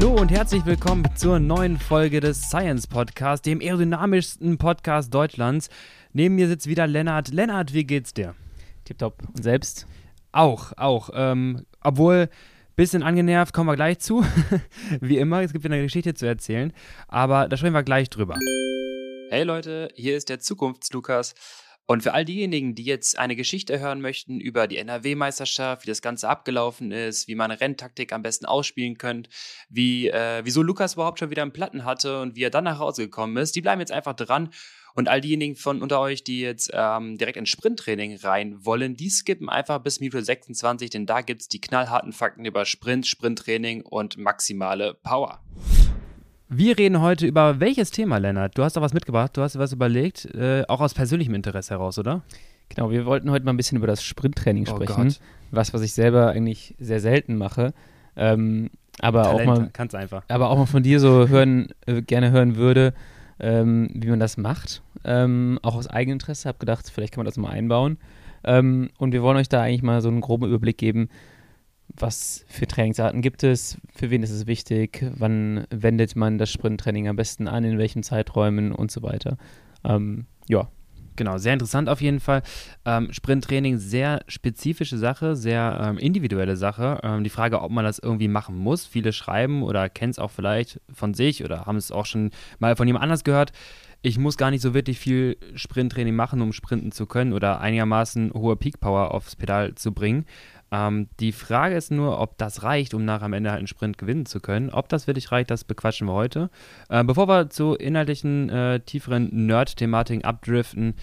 Hallo und herzlich willkommen zur neuen Folge des Science Podcasts, dem aerodynamischsten Podcast Deutschlands. Neben mir sitzt wieder Lennart. Lennart, wie geht's dir? Tipptopp. Und selbst? Auch, auch. Ähm, obwohl, bisschen angenervt, kommen wir gleich zu. wie immer, es gibt wieder eine Geschichte zu erzählen, aber da sprechen wir gleich drüber. Hey Leute, hier ist der Zukunftslukas. Und für all diejenigen, die jetzt eine Geschichte hören möchten über die NRW-Meisterschaft, wie das Ganze abgelaufen ist, wie man Renntaktik am besten ausspielen könnt, wie, äh, wieso Lukas überhaupt schon wieder einen Platten hatte und wie er dann nach Hause gekommen ist, die bleiben jetzt einfach dran. Und all diejenigen von unter euch, die jetzt ähm, direkt ins Sprinttraining rein wollen, die skippen einfach bis Minute 26, denn da gibt es die knallharten Fakten über Sprint, Sprinttraining und maximale Power. Wir reden heute über welches Thema, Lennart? Du hast da was mitgebracht, du hast dir was überlegt, äh, auch aus persönlichem Interesse heraus, oder? Genau, wir wollten heute mal ein bisschen über das Sprinttraining oh sprechen. Gott. Was, was ich selber eigentlich sehr selten mache. Ähm, aber Talent, auch mal, kann's einfach. aber auch mal von dir so hören, äh, gerne hören würde, ähm, wie man das macht. Ähm, auch aus Eigeninteresse, habe gedacht, vielleicht kann man das mal einbauen. Ähm, und wir wollen euch da eigentlich mal so einen groben Überblick geben, was für Trainingsarten gibt es, für wen ist es wichtig, wann wendet man das Sprinttraining am besten an, in welchen Zeiträumen und so weiter. Ähm, ja. Genau, sehr interessant auf jeden Fall. Ähm, Sprinttraining, sehr spezifische Sache, sehr ähm, individuelle Sache. Ähm, die Frage, ob man das irgendwie machen muss. Viele schreiben oder kennen es auch vielleicht von sich oder haben es auch schon mal von jemand anders gehört. Ich muss gar nicht so wirklich viel Sprinttraining machen, um sprinten zu können oder einigermaßen hohe Peak Power aufs Pedal zu bringen. Ähm, die Frage ist nur, ob das reicht, um nach am Ende halt einen Sprint gewinnen zu können. Ob das wirklich reicht, das bequatschen wir heute. Äh, bevor wir zu inhaltlichen, äh, tieferen Nerd-Thematiken abdriften,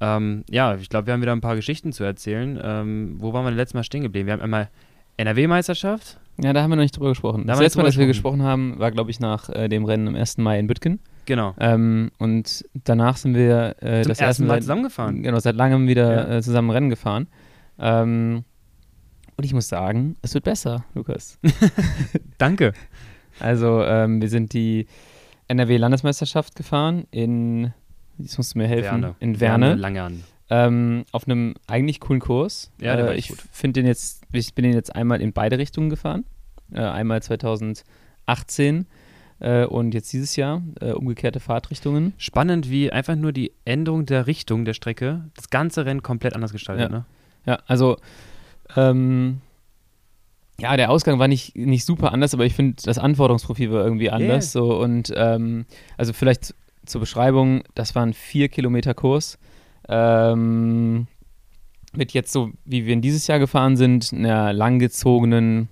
ähm, ja, ich glaube, wir haben wieder ein paar Geschichten zu erzählen. Ähm, wo waren wir letztes Mal stehen geblieben? Wir haben einmal NRW-Meisterschaft. Ja, da haben wir noch nicht drüber gesprochen. Da das letzte Mal, dass wir gesprochen haben, war, glaube ich, nach äh, dem Rennen am 1. Mai in Bütgen. Genau. Ähm, und danach sind wir äh, das erste Mal zusammengefahren. Genau, seit langem wieder ja. äh, zusammen Rennen gefahren. Ähm, und ich muss sagen, es wird besser, Lukas. Danke. Also, ähm, wir sind die NRW-Landesmeisterschaft gefahren in, jetzt musst du mir helfen, Werne. in Werne. Werne lange an. Ähm, auf einem eigentlich coolen Kurs. Ja, der äh, war ich finde den jetzt, ich bin den jetzt einmal in beide Richtungen gefahren. Äh, einmal 2018 äh, und jetzt dieses Jahr äh, umgekehrte Fahrtrichtungen. Spannend, wie einfach nur die Änderung der Richtung der Strecke das ganze Rennen komplett anders gestaltet. Ja, ne? ja also ähm, ja, der Ausgang war nicht, nicht super anders, aber ich finde, das Anforderungsprofil war irgendwie anders. Yeah. So, und ähm, also vielleicht zur Beschreibung, das war ein 4 Kilometer Kurs. Ähm, mit jetzt so, wie wir in dieses Jahr gefahren sind, einer langgezogenen,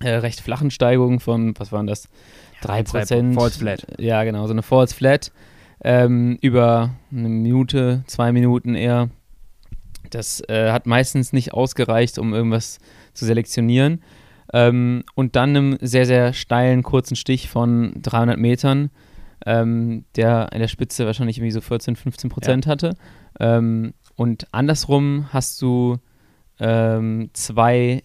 äh, recht flachen Steigung von, was waren das? 3%. Falls Flat. Ja, genau, so eine Falls Flat. Ähm, über eine Minute, zwei Minuten eher. Das äh, hat meistens nicht ausgereicht, um irgendwas zu selektionieren. Ähm, und dann einem sehr, sehr steilen, kurzen Stich von 300 Metern, ähm, der in der Spitze wahrscheinlich irgendwie so 14, 15 Prozent ja. hatte. Ähm, und andersrum hast du ähm, zwei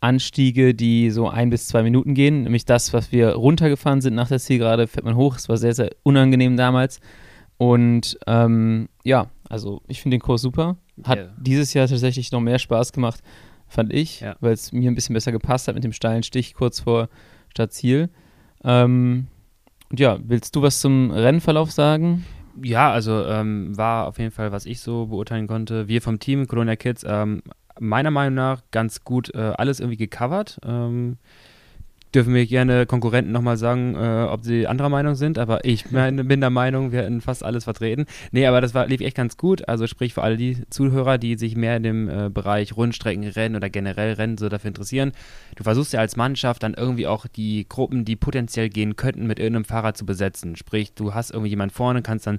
Anstiege, die so ein bis zwei Minuten gehen. Nämlich das, was wir runtergefahren sind nach der Zielgerade, fährt man hoch. Es war sehr, sehr unangenehm damals. Und ähm, ja, also ich finde den Kurs super. Hat yeah. dieses Jahr tatsächlich noch mehr Spaß gemacht, fand ich, ja. weil es mir ein bisschen besser gepasst hat mit dem steilen Stich kurz vor Stadtziel. Ähm, und ja, willst du was zum Rennverlauf sagen? Ja, also ähm, war auf jeden Fall, was ich so beurteilen konnte. Wir vom Team Corona Kids, ähm, meiner Meinung nach ganz gut äh, alles irgendwie gecovert. Ähm, dürfen mir gerne Konkurrenten nochmal sagen, äh, ob sie anderer Meinung sind, aber ich bin der Meinung, wir hätten fast alles vertreten. Nee, aber das war, lief echt ganz gut. Also sprich für alle die Zuhörer, die sich mehr in dem äh, Bereich Rundstreckenrennen oder generell Rennen so dafür interessieren. Du versuchst ja als Mannschaft dann irgendwie auch die Gruppen, die potenziell gehen könnten, mit irgendeinem Fahrer zu besetzen. Sprich, du hast irgendwie jemanden vorne, kannst dann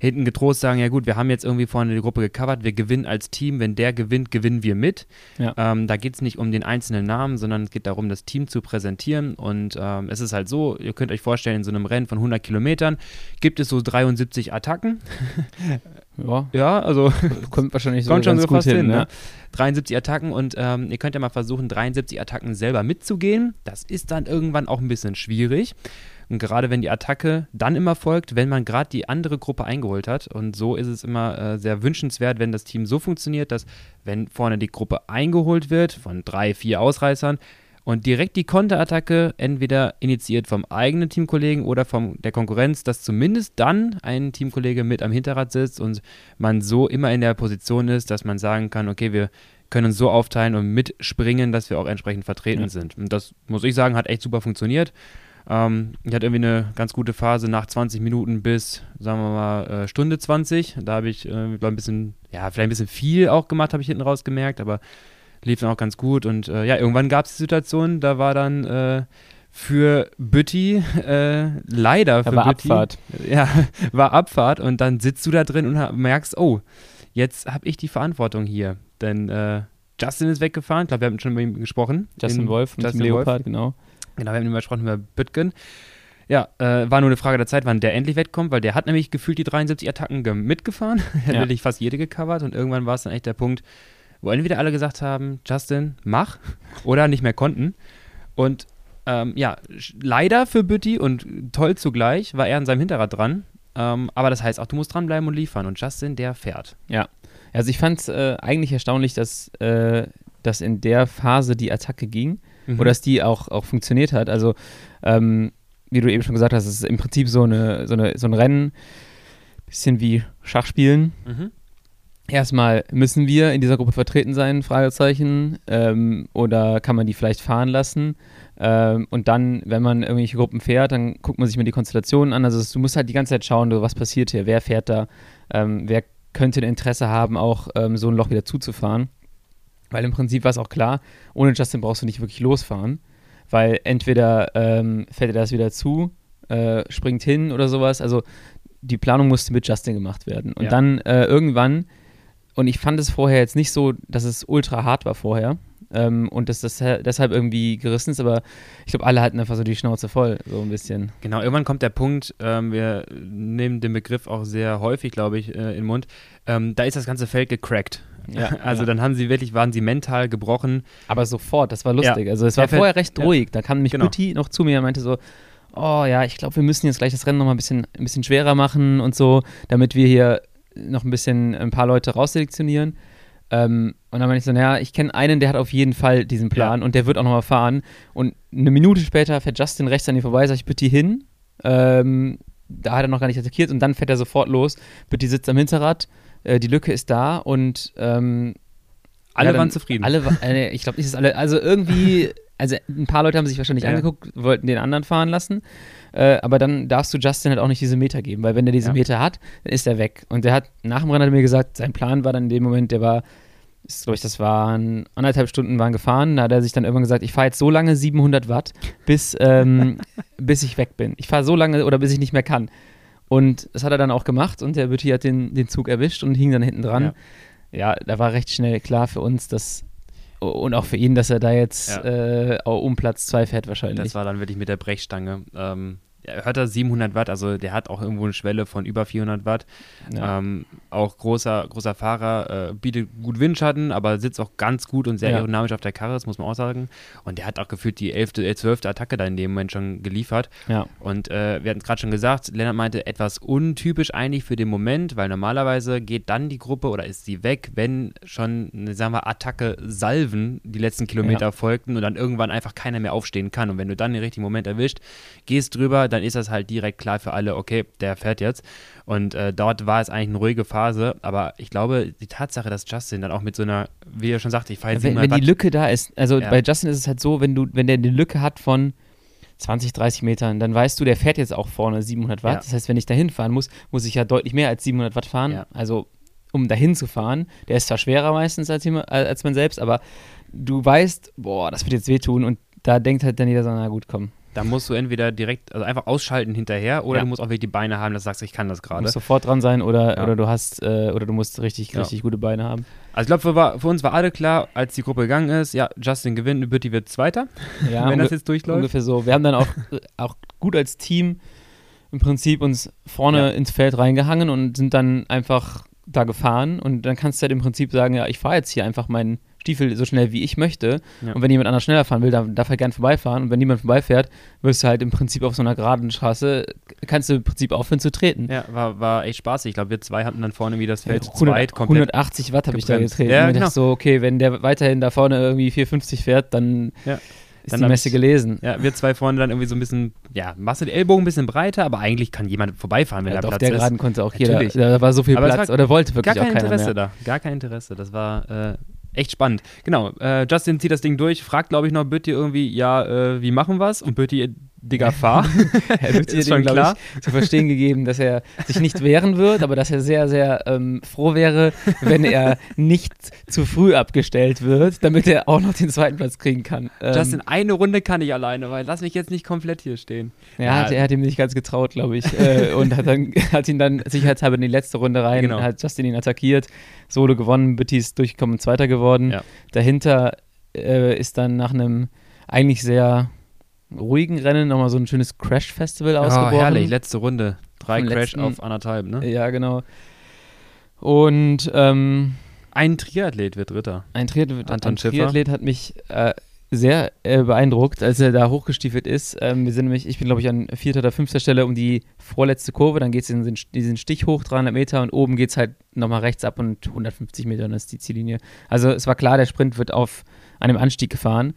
hinten getrost sagen, ja gut, wir haben jetzt irgendwie vorne die Gruppe gecovert, wir gewinnen als Team, wenn der gewinnt, gewinnen wir mit. Ja. Ähm, da geht es nicht um den einzelnen Namen, sondern es geht darum, das Team zu präsentieren und ähm, es ist halt so, ihr könnt euch vorstellen, in so einem Rennen von 100 Kilometern gibt es so 73 Attacken. Ja, ja also kommt wahrscheinlich so, kommt schon so fast hin. hin ne? 73 Attacken und ähm, ihr könnt ja mal versuchen, 73 Attacken selber mitzugehen. Das ist dann irgendwann auch ein bisschen schwierig. Und gerade wenn die Attacke dann immer folgt, wenn man gerade die andere Gruppe eingeholt hat. Und so ist es immer äh, sehr wünschenswert, wenn das Team so funktioniert, dass wenn vorne die Gruppe eingeholt wird von drei, vier Ausreißern und direkt die Konterattacke entweder initiiert vom eigenen Teamkollegen oder von der Konkurrenz, dass zumindest dann ein Teamkollege mit am Hinterrad sitzt und man so immer in der Position ist, dass man sagen kann, okay, wir können uns so aufteilen und mitspringen, dass wir auch entsprechend vertreten ja. sind. Und das muss ich sagen, hat echt super funktioniert. Ähm, ich hatte irgendwie eine ganz gute Phase nach 20 Minuten bis, sagen wir mal, äh, Stunde 20. Da habe ich, äh, ein bisschen, ja, vielleicht ein bisschen viel auch gemacht, habe ich hinten raus gemerkt, aber lief dann auch ganz gut. Und äh, ja, irgendwann gab es die Situation, da war dann äh, für Bütti, äh, leider für war Bütti, Abfahrt. Ja, war Abfahrt und dann sitzt du da drin und merkst, oh, jetzt habe ich die Verantwortung hier. Denn äh, Justin ist weggefahren, ich glaube, wir haben schon mit ihm gesprochen. Justin Wolf mit Justin Leopard, Wolf. genau. Genau, wir haben immer gesprochen über Bütgen. Ja, äh, war nur eine Frage der Zeit, wann der endlich wegkommt, weil der hat nämlich gefühlt die 73 Attacken mitgefahren. er hat wirklich fast jede gecovert und irgendwann war es dann echt der Punkt, wo entweder alle gesagt haben, Justin, mach, oder nicht mehr konnten. Und ähm, ja, leider für Bütti und toll zugleich war er an seinem Hinterrad dran. Ähm, aber das heißt auch, du musst dranbleiben und liefern. Und Justin, der fährt. Ja. Also ich fand es äh, eigentlich erstaunlich, dass, äh, dass in der Phase die Attacke ging mhm. oder dass die auch, auch funktioniert hat. Also ähm, wie du eben schon gesagt hast, es ist im Prinzip so, eine, so, eine, so ein Rennen, bisschen wie Schachspielen. Mhm erstmal müssen wir in dieser Gruppe vertreten sein, Fragezeichen, ähm, oder kann man die vielleicht fahren lassen? Ähm, und dann, wenn man irgendwelche Gruppen fährt, dann guckt man sich mal die Konstellationen an. Also du musst halt die ganze Zeit schauen, was passiert hier, wer fährt da, ähm, wer könnte ein Interesse haben, auch ähm, so ein Loch wieder zuzufahren. Weil im Prinzip war es auch klar, ohne Justin brauchst du nicht wirklich losfahren, weil entweder ähm, fährt er das wieder zu, äh, springt hin oder sowas. Also die Planung musste mit Justin gemacht werden. Und ja. dann äh, irgendwann und ich fand es vorher jetzt nicht so, dass es ultra hart war vorher. Ähm, und dass das deshalb irgendwie gerissen ist, aber ich glaube, alle hatten einfach so die Schnauze voll, so ein bisschen. Genau, irgendwann kommt der Punkt, ähm, wir nehmen den Begriff auch sehr häufig, glaube ich, äh, in den Mund, ähm, da ist das ganze Feld gecrackt. Ja, also ja. dann haben sie wirklich, waren sie mental gebrochen. Aber sofort, das war lustig. Ja. Also es war vorher recht ruhig. Da kam mich genau. Noch zu mir und meinte so, oh ja, ich glaube, wir müssen jetzt gleich das Rennen nochmal ein bisschen, ein bisschen schwerer machen und so, damit wir hier noch ein bisschen ein paar Leute rausselektionieren. Ähm, und dann meine ich so, naja, ich kenne einen, der hat auf jeden Fall diesen Plan ja. und der wird auch nochmal fahren. Und eine Minute später fährt Justin rechts an ihm vorbei, sag ich, bitte hin. Ähm, da hat er noch gar nicht attackiert und dann fährt er sofort los. Bitte sitzt am Hinterrad, äh, die Lücke ist da und ähm, alle ja, waren zufrieden. Alle, äh, ich glaube nicht, dass alle, also irgendwie, also ein paar Leute haben sich wahrscheinlich ja. angeguckt, wollten den anderen fahren lassen. Äh, aber dann darfst du Justin halt auch nicht diese Meter geben, weil wenn er diese ja. Meter hat, dann ist er weg. Und der hat nach dem Rennen hat er mir gesagt, sein Plan war dann in dem Moment, der war, glaube ich, das waren anderthalb Stunden waren gefahren. Da hat er sich dann irgendwann gesagt, ich fahre jetzt so lange 700 Watt, bis, ähm, bis ich weg bin. Ich fahre so lange oder bis ich nicht mehr kann. Und das hat er dann auch gemacht und der Bütti hat den, den Zug erwischt und hing dann hinten dran. Ja. ja, da war recht schnell klar für uns, dass und auch für ihn, dass er da jetzt ja. äh, um Platz 2 fährt wahrscheinlich. Das war dann wirklich mit der Brechstange. Ähm, hört da 700 Watt, also der hat auch irgendwo eine Schwelle von über 400 Watt. Ja. Ähm, auch großer, großer Fahrer, äh, bietet gut Windschatten, aber sitzt auch ganz gut und sehr ja. aerodynamisch auf der Karre, das muss man auch sagen. Und der hat auch gefühlt die 11., äh, 12. Attacke da in dem Moment schon geliefert. Ja. Und äh, wir hatten es gerade schon gesagt, Lennart meinte, etwas untypisch eigentlich für den Moment, weil normalerweise geht dann die Gruppe oder ist sie weg, wenn schon, sagen wir, Attacke Salven die letzten Kilometer folgten und dann irgendwann einfach keiner mehr aufstehen kann. Und wenn du dann den richtigen Moment erwischt, gehst drüber, dann ist das halt direkt klar für alle, okay, der fährt jetzt. Und äh, dort war es eigentlich eine ruhige Phase, aber ich glaube, die Tatsache, dass Justin dann auch mit so einer, wie er schon sagte, ich fahre jetzt Wenn, wenn die Lücke da ist, also ja. bei Justin ist es halt so, wenn du, wenn der eine Lücke hat von 20, 30 Metern, dann weißt du, der fährt jetzt auch vorne 700 Watt. Ja. Das heißt, wenn ich dahin fahren muss, muss ich ja deutlich mehr als 700 Watt fahren. Ja. Also um dahin zu fahren. Der ist zwar schwerer meistens als, als man selbst, aber du weißt, boah, das wird jetzt wehtun und da denkt halt dann jeder so, na gut, komm, da musst du entweder direkt, also einfach ausschalten hinterher oder ja. du musst auch wirklich die Beine haben, dass du sagst, ich kann das gerade. Du musst sofort dran sein oder, ja. oder du hast, äh, oder du musst richtig, richtig ja. gute Beine haben. Also ich glaube, für, für, uns war alle klar, als die Gruppe gegangen ist, ja, Justin gewinnt, Bütty wird Zweiter, wenn das jetzt durchläuft. Ungefähr so. Wir haben dann auch, auch gut als Team im Prinzip uns vorne ins Feld reingehangen und sind dann einfach da gefahren und dann kannst du halt im Prinzip sagen, ja, ich fahre jetzt hier einfach meinen Stiefel so schnell wie ich möchte. Ja. Und wenn jemand anders schneller fahren will, dann darf er gern vorbeifahren. Und wenn niemand vorbeifährt, wirst du halt im Prinzip auf so einer geraden Straße, kannst du im Prinzip aufhören zu treten. Ja, war, war echt spaßig. Ich glaube, wir zwei hatten dann vorne wie das Feld ja, 100, zweit komplett 180 Watt habe ich da getreten. Ja, und ich genau. dachte so, okay, wenn der weiterhin da vorne irgendwie 450 fährt, dann. Ja ist die Messe ich, gelesen. Ja, wir zwei vorne dann irgendwie so ein bisschen, ja, machst du den Ellbogen ein bisschen breiter, aber eigentlich kann jemand vorbeifahren, wenn ja, der Platz ist. Auf der Geraden konnte auch Natürlich. jeder, da war so viel aber Platz, oder wollte wirklich gar kein auch keiner Interesse mehr. da, gar kein Interesse. Das war äh, echt spannend. Genau, äh, Justin zieht das Ding durch, fragt, glaube ich, noch Birti irgendwie, ja, äh, wie machen wir es? Und Birti Digga, fahr. er wird dir schon klar. Ich, zu verstehen gegeben, dass er sich nicht wehren wird, aber dass er sehr, sehr ähm, froh wäre, wenn er nicht zu früh abgestellt wird, damit er auch noch den zweiten Platz kriegen kann. Ähm, Justin, eine Runde kann ich alleine, weil lass mich jetzt nicht komplett hier stehen. Ja, ja. Hat, er hat ihm nicht ganz getraut, glaube ich. äh, und hat, dann, hat ihn dann sicherheitshalber in die letzte Runde rein, genau. hat Justin ihn attackiert, Solo gewonnen, Betis durchgekommen, Zweiter geworden. Ja. Dahinter äh, ist dann nach einem eigentlich sehr ruhigen Rennen nochmal so ein schönes Crash-Festival oh, ausgebrochen. herrlich, letzte Runde. Drei Crash letzten, auf anderthalb, ne? Ja, genau. Und ähm, ein Triathlet wird Dritter. Ein, Triathlet, ein Triathlet hat mich äh, sehr äh, beeindruckt, als er da hochgestiefelt ist. Ähm, wir sind nämlich, ich bin glaube ich an vierter oder fünfter Stelle um die vorletzte Kurve, dann geht es in diesen Stich hoch, 300 Meter und oben geht es halt nochmal rechts ab und 150 Meter, dann ist die Ziellinie. Also es war klar, der Sprint wird auf einem Anstieg gefahren.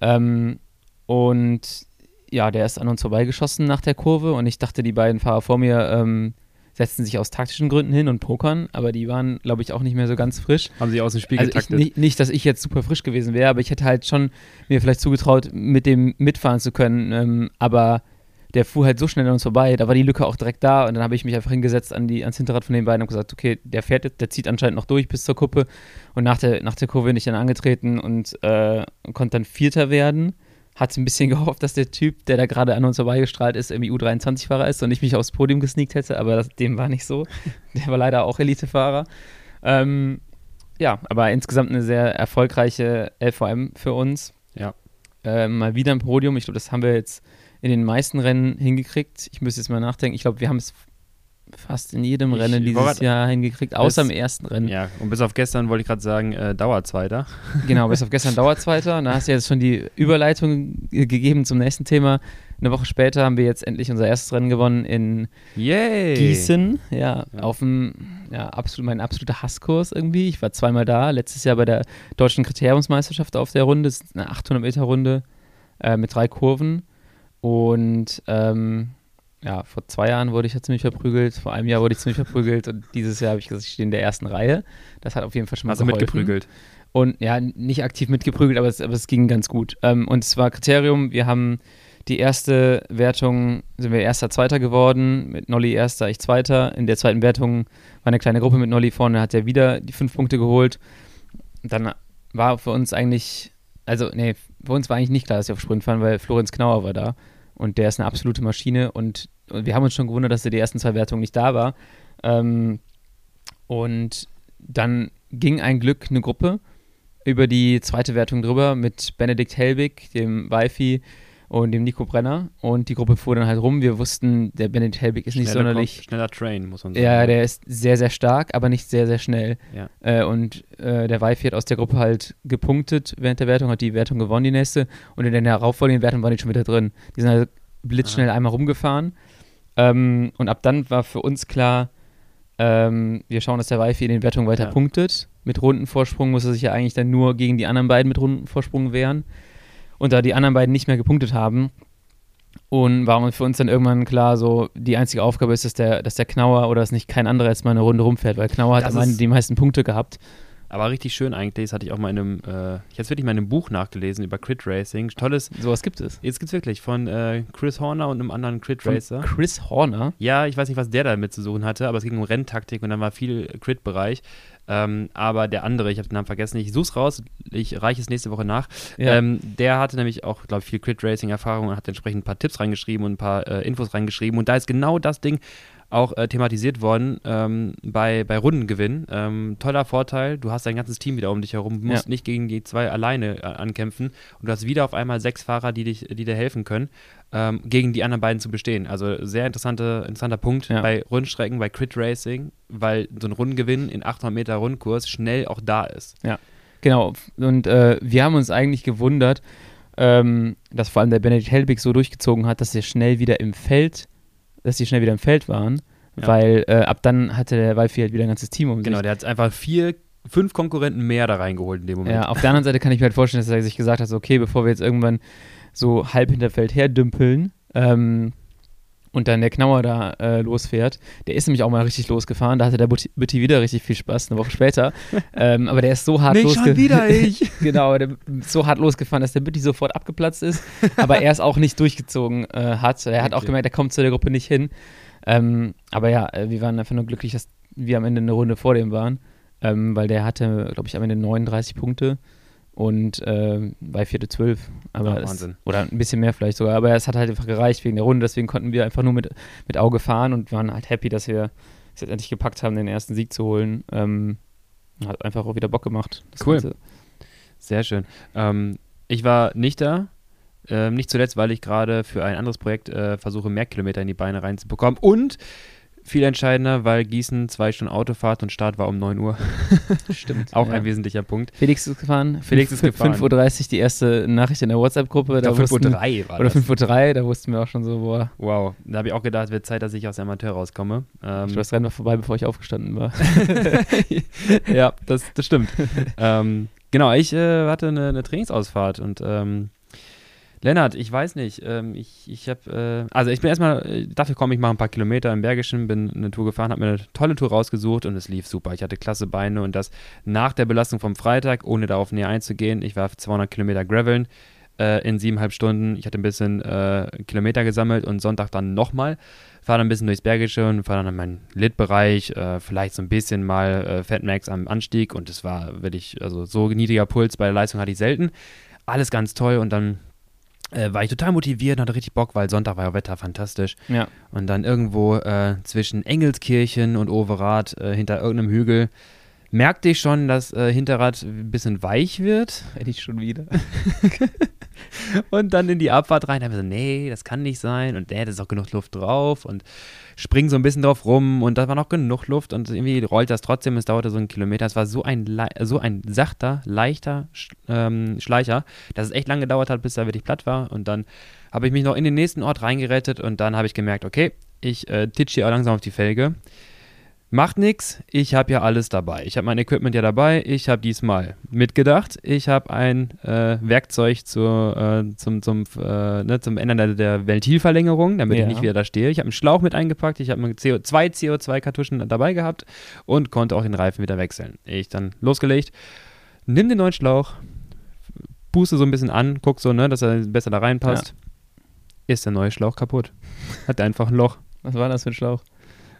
Ähm, und ja, der ist an uns vorbeigeschossen nach der Kurve. Und ich dachte, die beiden Fahrer vor mir ähm, setzen sich aus taktischen Gründen hin und pokern, aber die waren, glaube ich, auch nicht mehr so ganz frisch. Haben sie aus dem Spiel also getaktet? Ich, nicht, nicht, dass ich jetzt super frisch gewesen wäre, aber ich hätte halt schon mir vielleicht zugetraut, mit dem mitfahren zu können, ähm, aber der fuhr halt so schnell an uns vorbei, da war die Lücke auch direkt da. Und dann habe ich mich einfach hingesetzt an die, ans Hinterrad von den beiden und gesagt, okay, der fährt jetzt, der zieht anscheinend noch durch bis zur Kuppe. Und nach der, nach der Kurve bin ich dann angetreten und äh, konnte dann Vierter werden hat ein bisschen gehofft, dass der Typ, der da gerade an uns vorbeigestrahlt ist, irgendwie U23-Fahrer ist und ich mich aufs Podium gesneakt hätte, aber das, dem war nicht so. Der war leider auch Elite-Fahrer. Ähm, ja, aber insgesamt eine sehr erfolgreiche LVM für uns. Ja. Äh, mal wieder ein Podium. Ich glaube, das haben wir jetzt in den meisten Rennen hingekriegt. Ich müsste jetzt mal nachdenken. Ich glaube, wir haben es fast in jedem ich Rennen dieses Jahr hingekriegt, außer bis, im ersten Rennen. Ja, und bis auf gestern wollte ich gerade sagen, äh, Dauerzweiter. Genau, bis auf gestern Dauerzweiter. Und da hast du jetzt schon die Überleitung gegeben zum nächsten Thema. Eine Woche später haben wir jetzt endlich unser erstes Rennen gewonnen in Yay. Gießen. Ja, ja. auf dem, ja, absolut, mein absoluter Hasskurs irgendwie. Ich war zweimal da, letztes Jahr bei der Deutschen Kriteriumsmeisterschaft auf der Runde. Das ist eine 800-Meter-Runde äh, mit drei Kurven. Und ähm, ja, vor zwei Jahren wurde ich ja ziemlich verprügelt, vor einem Jahr wurde ich ziemlich verprügelt und dieses Jahr habe ich gesagt, ich stehe in der ersten Reihe. Das hat auf jeden Fall schon mal also mitgeprügelt. Und ja, nicht aktiv mitgeprügelt, aber es, aber es ging ganz gut. Ähm, und es war Kriterium, wir haben die erste Wertung, sind wir erster, zweiter geworden, mit Nolly erster, ich zweiter. In der zweiten Wertung war eine kleine Gruppe mit Nolly vorne, hat er wieder die fünf Punkte geholt. Dann war für uns eigentlich, also nee, für uns war eigentlich nicht klar, dass wir auf Sprint fahren, weil Florenz Knauer war da. Und der ist eine absolute Maschine und wir haben uns schon gewundert, dass er die ersten zwei Wertungen nicht da war. Ähm, und dann ging ein Glück eine Gruppe über die zweite Wertung drüber mit Benedikt Helbig, dem Wifi und dem Nico Brenner. Und die Gruppe fuhr dann halt rum. Wir wussten, der Benedikt Helbig ist nicht schneller sonderlich. Kommt, schneller Train, muss man sagen. Ja, der ist sehr, sehr stark, aber nicht sehr, sehr schnell. Ja. Äh, und äh, der Wifi hat aus der Gruppe halt gepunktet während der Wertung, hat die Wertung gewonnen, die nächste. Und in der darauffolgenden Wertung waren die schon wieder drin. Die sind halt blitzschnell Aha. einmal rumgefahren. Ähm, und ab dann war für uns klar, ähm, wir schauen, dass der Wifi in den Wertungen weiter ja. punktet. Mit Rundenvorsprung muss er sich ja eigentlich dann nur gegen die anderen beiden mit Rundenvorsprung wehren. Und da die anderen beiden nicht mehr gepunktet haben, und war für uns dann irgendwann klar, so die einzige Aufgabe ist, dass der, dass der Knauer oder dass nicht kein anderer jetzt mal eine Runde rumfährt, weil Knauer das hat am die meisten Punkte gehabt. Aber richtig schön eigentlich, das hatte ich auch mal in einem, äh, ich habe wirklich mal in einem Buch nachgelesen über Crit Racing. Tolles. Sowas gibt es. Jetzt gibt es wirklich von äh, Chris Horner und einem anderen Crit Racer. Von Chris Horner? Ja, ich weiß nicht, was der damit zu suchen hatte, aber es ging um Renntaktik und dann war viel Crit-Bereich. Ähm, aber der andere, ich habe den Namen vergessen, ich suche es raus, ich reiche es nächste Woche nach. Ja. Ähm, der hatte nämlich auch, glaube ich, viel Crit-Racing-Erfahrung und hat entsprechend ein paar Tipps reingeschrieben und ein paar äh, Infos reingeschrieben. Und da ist genau das Ding, auch äh, thematisiert worden ähm, bei, bei Rundengewinn. Ähm, toller Vorteil, du hast dein ganzes Team wieder um dich herum, du musst ja. nicht gegen die zwei alleine äh, ankämpfen und du hast wieder auf einmal sechs Fahrer, die, dich, die dir helfen können, ähm, gegen die anderen beiden zu bestehen. Also sehr interessante, interessanter Punkt ja. bei Rundstrecken, bei Crit Racing, weil so ein Rundengewinn in 800 Meter Rundkurs schnell auch da ist. Ja, genau. Und äh, wir haben uns eigentlich gewundert, ähm, dass vor allem der Benedikt Helbig so durchgezogen hat, dass er schnell wieder im Feld dass die schnell wieder im Feld waren, ja. weil äh, ab dann hatte der Waldfield halt wieder ein ganzes Team um sich. Genau, der hat einfach vier fünf Konkurrenten mehr da reingeholt in dem Moment. Ja, auf der anderen Seite kann ich mir halt vorstellen, dass er sich gesagt hat, so, okay, bevor wir jetzt irgendwann so halb hinter Feld herdümpeln, ähm, und dann der Knauer da äh, losfährt. Der ist nämlich auch mal richtig losgefahren. Da hatte der Bütti wieder richtig viel Spaß, eine Woche später. ähm, aber der ist so hart losgefahren. wieder ich. genau, der ist so hart losgefahren, dass der Bütti sofort abgeplatzt ist. aber er es auch nicht durchgezogen äh, hat. Er hat okay. auch gemerkt, er kommt zu der Gruppe nicht hin. Ähm, aber ja, äh, wir waren einfach nur glücklich, dass wir am Ende eine Runde vor dem waren. Ähm, weil der hatte, glaube ich, am Ende 39 Punkte und äh, bei vierte zwölf. Aber ja, Wahnsinn. oder ein bisschen mehr vielleicht sogar. Aber es hat halt einfach gereicht wegen der Runde. Deswegen konnten wir einfach nur mit, mit Auge fahren und waren halt happy, dass wir es jetzt endlich gepackt haben, den ersten Sieg zu holen. Ähm, hat einfach auch wieder Bock gemacht. cool. Ganze. Sehr schön. Ähm, ich war nicht da. Ähm, nicht zuletzt, weil ich gerade für ein anderes Projekt äh, versuche, mehr Kilometer in die Beine reinzubekommen. Und viel entscheidender, weil Gießen zwei Stunden Autofahrt und Start war um 9 Uhr. Stimmt. Auch ja. ein wesentlicher Punkt. Felix ist gefahren. Felix ist gefahren. 5.30 Uhr die erste Nachricht in der WhatsApp-Gruppe. 5.03 Uhr war Oder 5.03 Uhr, da wussten wir auch schon so, boah. Wow, da habe ich auch gedacht, wird Zeit, dass ich aus dem Amateur rauskomme. Ähm, ich war das Rennen vorbei, bevor ich aufgestanden war. ja, das, das stimmt. ähm, genau, ich äh, hatte eine, eine, Trainingsausfahrt und ähm, Lennart, ich weiß nicht. Ähm, ich ich habe, äh, also ich bin erstmal, äh, dachte, komm, ich mache ein paar Kilometer im Bergischen, bin eine Tour gefahren, habe mir eine tolle Tour rausgesucht und es lief super. Ich hatte klasse Beine und das nach der Belastung vom Freitag, ohne darauf näher einzugehen. Ich war 200 Kilometer Graveln äh, in siebeneinhalb Stunden. Ich hatte ein bisschen äh, Kilometer gesammelt und Sonntag dann nochmal. Fahre dann ein bisschen durchs Bergische und fahre dann in meinen Lit-Bereich, äh, vielleicht so ein bisschen mal äh, Fatmax am Anstieg und es war wirklich, also so niedriger Puls bei der Leistung hatte ich selten. Alles ganz toll und dann äh, war ich total motiviert, hatte richtig Bock, weil Sonntag war ja Wetter fantastisch. Ja. Und dann irgendwo äh, zwischen Engelskirchen und Overath äh, hinter irgendeinem Hügel merkte ich schon, dass äh, Hinterrad ein bisschen weich wird. Hätte ich schon wieder. und dann in die Abfahrt rein, da habe ich so, nee, das kann nicht sein. Und nee, da ist auch genug Luft drauf. Und springen so ein bisschen drauf rum. Und da war noch genug Luft. Und irgendwie rollt das trotzdem. Es dauerte so einen Kilometer. Es war so ein, so ein sachter, leichter ähm, Schleicher, dass es echt lange gedauert hat, bis er wirklich platt war. Und dann habe ich mich noch in den nächsten Ort reingerettet. Und dann habe ich gemerkt, okay, ich äh, titsche hier langsam auf die Felge. Macht nichts, ich habe ja alles dabei. Ich habe mein Equipment ja dabei. Ich habe diesmal mitgedacht. Ich habe ein äh, Werkzeug zur, äh, zum, zum, äh, ne, zum Ändern der, der Ventilverlängerung, damit ja. ich nicht wieder da stehe. Ich habe einen Schlauch mit eingepackt. Ich habe CO zwei CO2-Kartuschen dabei gehabt und konnte auch den Reifen wieder wechseln. Ich dann losgelegt, nimm den neuen Schlauch, puste so ein bisschen an, guck so, ne, dass er besser da reinpasst. Ja. Ist der neue Schlauch kaputt. Hat einfach ein Loch. Was war das für ein Schlauch?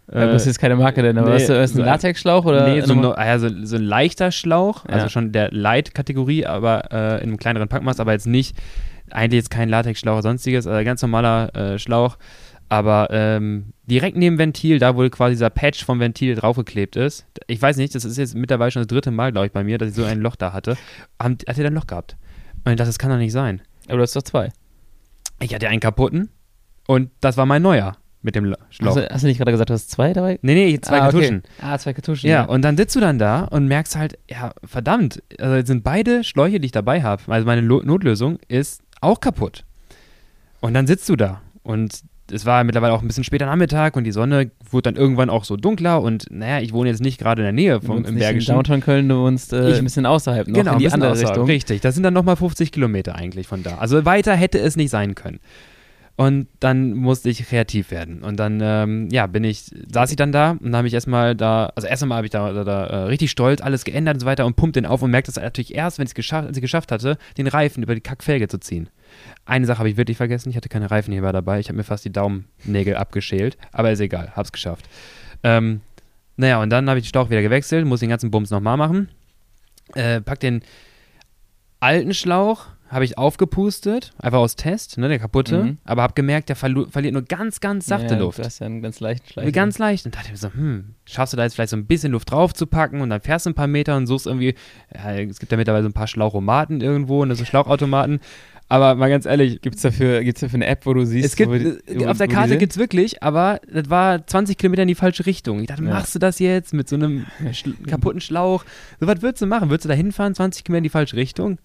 Äh, das ist jetzt keine Marke denn, aber nee, ist das ein Latexschlauch oder? Nee, so, ein, also so ein leichter Schlauch, also schon der Light-Kategorie, aber äh, in einem kleineren Packmaß, aber jetzt nicht, eigentlich jetzt kein Latexschlauch oder sonstiges, also ganz normaler äh, Schlauch, aber ähm, direkt neben Ventil, da wo quasi dieser Patch vom Ventil draufgeklebt ist, ich weiß nicht, das ist jetzt mittlerweile schon das dritte Mal, glaube ich, bei mir, dass ich so ein Loch da hatte, hat er ein Loch gehabt. Und ich dachte, das kann doch nicht sein. Aber du hast doch zwei. Ich hatte einen kaputten und das war mein neuer mit dem Schlauch. Hast du, hast du nicht gerade gesagt, du hast zwei dabei? Nee, nee, zwei ah, Kartuschen. Okay. Ah, zwei Kartuschen. Ja, ja, und dann sitzt du dann da und merkst halt, ja, verdammt, also sind beide Schläuche, die ich dabei habe, also meine Lo Notlösung ist auch kaputt. Und dann sitzt du da und es war mittlerweile auch ein bisschen später Nachmittag und die Sonne wurde dann irgendwann auch so dunkler und naja, ich wohne jetzt nicht gerade in der Nähe vom im Bergischen. In Downtown Köln, du wohnst äh, ich, ein bisschen außerhalb noch, genau, in die andere Richtung. Richtig, das sind dann nochmal 50 Kilometer eigentlich von da. Also weiter hätte es nicht sein können. Und dann musste ich kreativ werden. Und dann, ähm, ja, bin ich, saß ich dann da und habe ich erstmal da, also erst einmal habe ich da, da, da äh, richtig stolz alles geändert und so weiter und pumpt den auf und merkt das natürlich erst, wenn ich es geschafft, geschafft hatte, den Reifen über die Kackfelge zu ziehen. Eine Sache habe ich wirklich vergessen, ich hatte keine Reifenheber dabei, ich habe mir fast die Daumennägel abgeschält, aber ist egal, hab's geschafft. Ähm, naja, und dann habe ich den Schlauch wieder gewechselt, muss den ganzen Bums nochmal machen. Äh, pack den alten Schlauch habe ich aufgepustet, einfach aus Test, ne, der kaputte, mhm. aber habe gemerkt, der verliert nur ganz, ganz sachte ja, Luft. Du hast ja einen ganz leichten Schleifer. Ganz leicht. Und dachte mir so, hm, schaffst du da jetzt vielleicht so ein bisschen Luft drauf zu packen und dann fährst du ein paar Meter und suchst irgendwie, ja, es gibt ja mittlerweile so ein paar Schlauchomaten irgendwo, ne, so Schlauchautomaten. Aber mal ganz ehrlich. Gibt es dafür, gibt's dafür eine App, wo du siehst? Es gibt, wo, wo, auf der Karte gibt es wirklich, aber das war 20 Kilometer in die falsche Richtung. Ich dachte, ja. machst du das jetzt mit so einem schl kaputten Schlauch? So, was würdest du machen? Würdest du da hinfahren, 20 Kilometer in die falsche Richtung?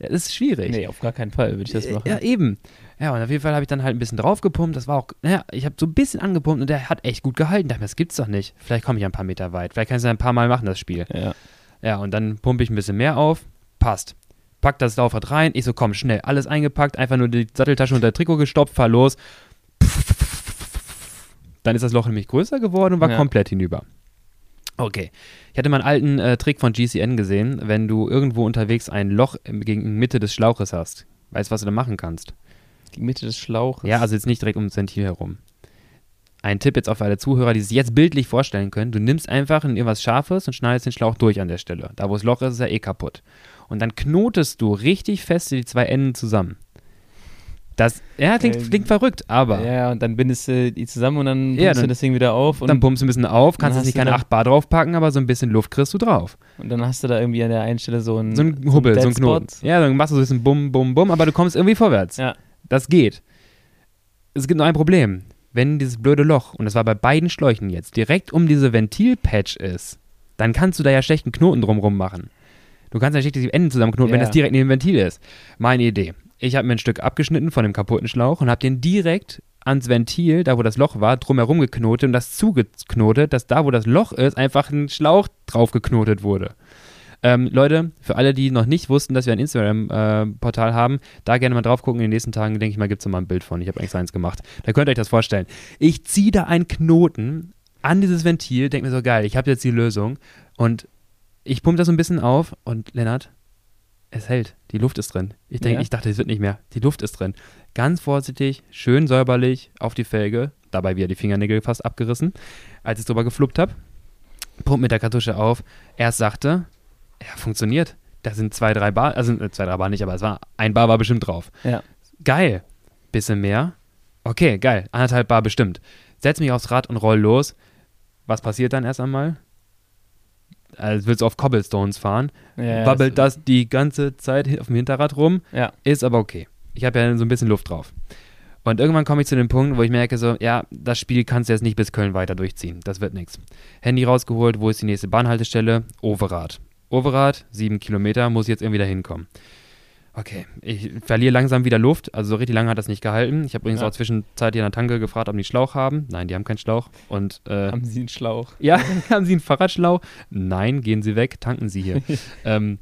Ja, das ist schwierig. Nee, auf gar keinen Fall würde ich das machen. Ja, eben. Ja, und auf jeden Fall habe ich dann halt ein bisschen draufgepumpt. Das war auch, naja, ich habe so ein bisschen angepumpt und der hat echt gut gehalten. Da dachte mir, das gibt's doch nicht. Vielleicht komme ich ein paar Meter weit. Vielleicht kann ich es ein paar Mal machen, das Spiel. Ja. Ja, und dann pumpe ich ein bisschen mehr auf. Passt. Pack das Laufrad rein. Ich so, komm, schnell. Alles eingepackt. Einfach nur die Satteltasche unter Trikot gestopft. Fahr los. Dann ist das Loch nämlich größer geworden und war Ja. komplett hinüber. Okay. Ich hatte mal einen alten äh, Trick von GCN gesehen, wenn du irgendwo unterwegs ein Loch gegen Mitte des Schlauches hast. Weißt du, was du da machen kannst? Die Mitte des Schlauches. Ja, also jetzt nicht direkt ums Ventil herum. Ein Tipp jetzt auch für alle Zuhörer, die sich jetzt bildlich vorstellen können. Du nimmst einfach in irgendwas Scharfes und schneidest den Schlauch durch an der Stelle. Da, wo das Loch ist, ist er eh kaputt. Und dann knotest du richtig fest die zwei Enden zusammen. Das, ja, klingt, Ähm, klingt verrückt, aber Ja, und dann bindest du die zusammen und dann Ja, pumpst du dann- das Ding wieder auf und dann pumpst du ein bisschen auf, kannst dann jetzt nicht keine da- 8 Bar draufpacken, aber so ein bisschen Luft kriegst du drauf. Und dann hast du da irgendwie an der einen Stelle so ein, So ein Hubbel, so ein Dead Spot. Knoten. Ja, dann machst du so ein bisschen bum, bum, bum, aber du kommst irgendwie vorwärts. Ja. Das geht. Es gibt nur ein Problem. Wenn dieses blöde Loch, und das war bei beiden Schläuchen jetzt, direkt um diese Ventilpatch ist, dann kannst du da ja schlecht einen Knoten drumrum machen. Du kannst ja schlecht die Enden zusammenknoten, wenn Ja. das direkt neben dem Ventil ist. Meine Idee. Ich habe mir ein Stück abgeschnitten von dem kaputten Schlauch und habe den direkt ans Ventil, da wo das Loch war, drumherum geknotet und das zugeknotet, dass da wo das Loch ist, einfach ein Schlauch drauf geknotet wurde. Ähm, Leute, für alle, die noch nicht wussten, dass wir ein Instagram-Portal haben, da gerne mal drauf gucken. In den nächsten Tagen, denke ich mal, gibt es mal ein Bild von. Ich habe extra eins gemacht. Da könnt ihr euch das vorstellen. Ich ziehe da einen Knoten an dieses Ventil, denke mir so, geil, ich habe jetzt die Lösung. Und ich pumpe das so ein bisschen auf und Lennart, es hält. Die Luft ist drin. Ich, denk, Ja? ich dachte, es wird nicht mehr. Die Luft ist drin. Ganz vorsichtig, schön säuberlich auf die Felge. Dabei wieder die Fingernägel fast abgerissen, als ich drüber gefluppt habe. Pumpt mit der Kartusche auf. Erst sagte, ja, funktioniert. Da sind zwei, drei Bar, also äh, zwei, drei Bar nicht, aber es war, ein Bar war bestimmt drauf. Ja. Geil. Bisschen mehr. Okay, geil. Anderthalb Bar bestimmt. Setz mich aufs Rad und roll los. Was passiert dann erst einmal? Als willst du auf Cobblestones fahren, Ja, wabbelt das die ganze Zeit auf dem Hinterrad rum, Ja. ist aber okay. Ich habe ja so ein bisschen Luft drauf. Und irgendwann komme ich zu dem Punkt, wo ich merke, so, ja, das Spiel kannst du jetzt nicht bis Köln weiter durchziehen. Das wird nichts. Handy rausgeholt, wo ist die nächste Bahnhaltestelle? Overath. Overath, sieben Kilometer, muss ich jetzt irgendwie da hinkommen. Okay, ich verliere langsam wieder Luft. Also so richtig lange hat das nicht gehalten. Ich habe übrigens Ja. auch zwischenzeitlich an der Tanke gefragt, ob die einen Schlauch haben. Nein, die haben keinen Schlauch. Und äh, Haben sie einen Schlauch? ja, haben Sie einen Fahrradschlauch? Nein, gehen Sie weg, tanken Sie hier. ähm,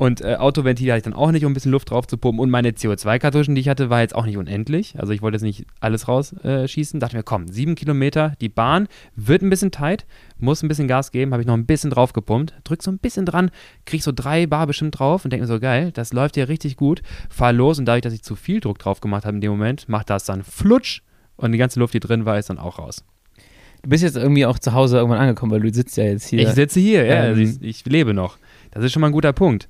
und äh, Autoventil hatte ich dann auch nicht, um ein bisschen Luft drauf zu pumpen. Und meine CO2-Kartuschen, die ich hatte, war jetzt auch nicht unendlich. Also ich wollte jetzt nicht alles rausschießen. Äh. Dachte mir, komm, sieben Kilometer, die Bahn wird ein bisschen tight, muss ein bisschen Gas geben, habe ich noch ein bisschen drauf gepumpt. Drück so ein bisschen dran, krieg so drei Bar bestimmt drauf und denke mir so, geil, das läuft ja richtig gut. Fahr los und dadurch, dass ich zu viel Druck drauf gemacht habe in dem Moment, macht das dann flutsch und die ganze Luft, die drin war, ist dann auch raus. Du bist jetzt irgendwie auch zu Hause irgendwann angekommen, weil du sitzt ja jetzt hier. Ich sitze hier, ja, Ähm, also ich, ich lebe noch. Das ist schon mal ein guter Punkt.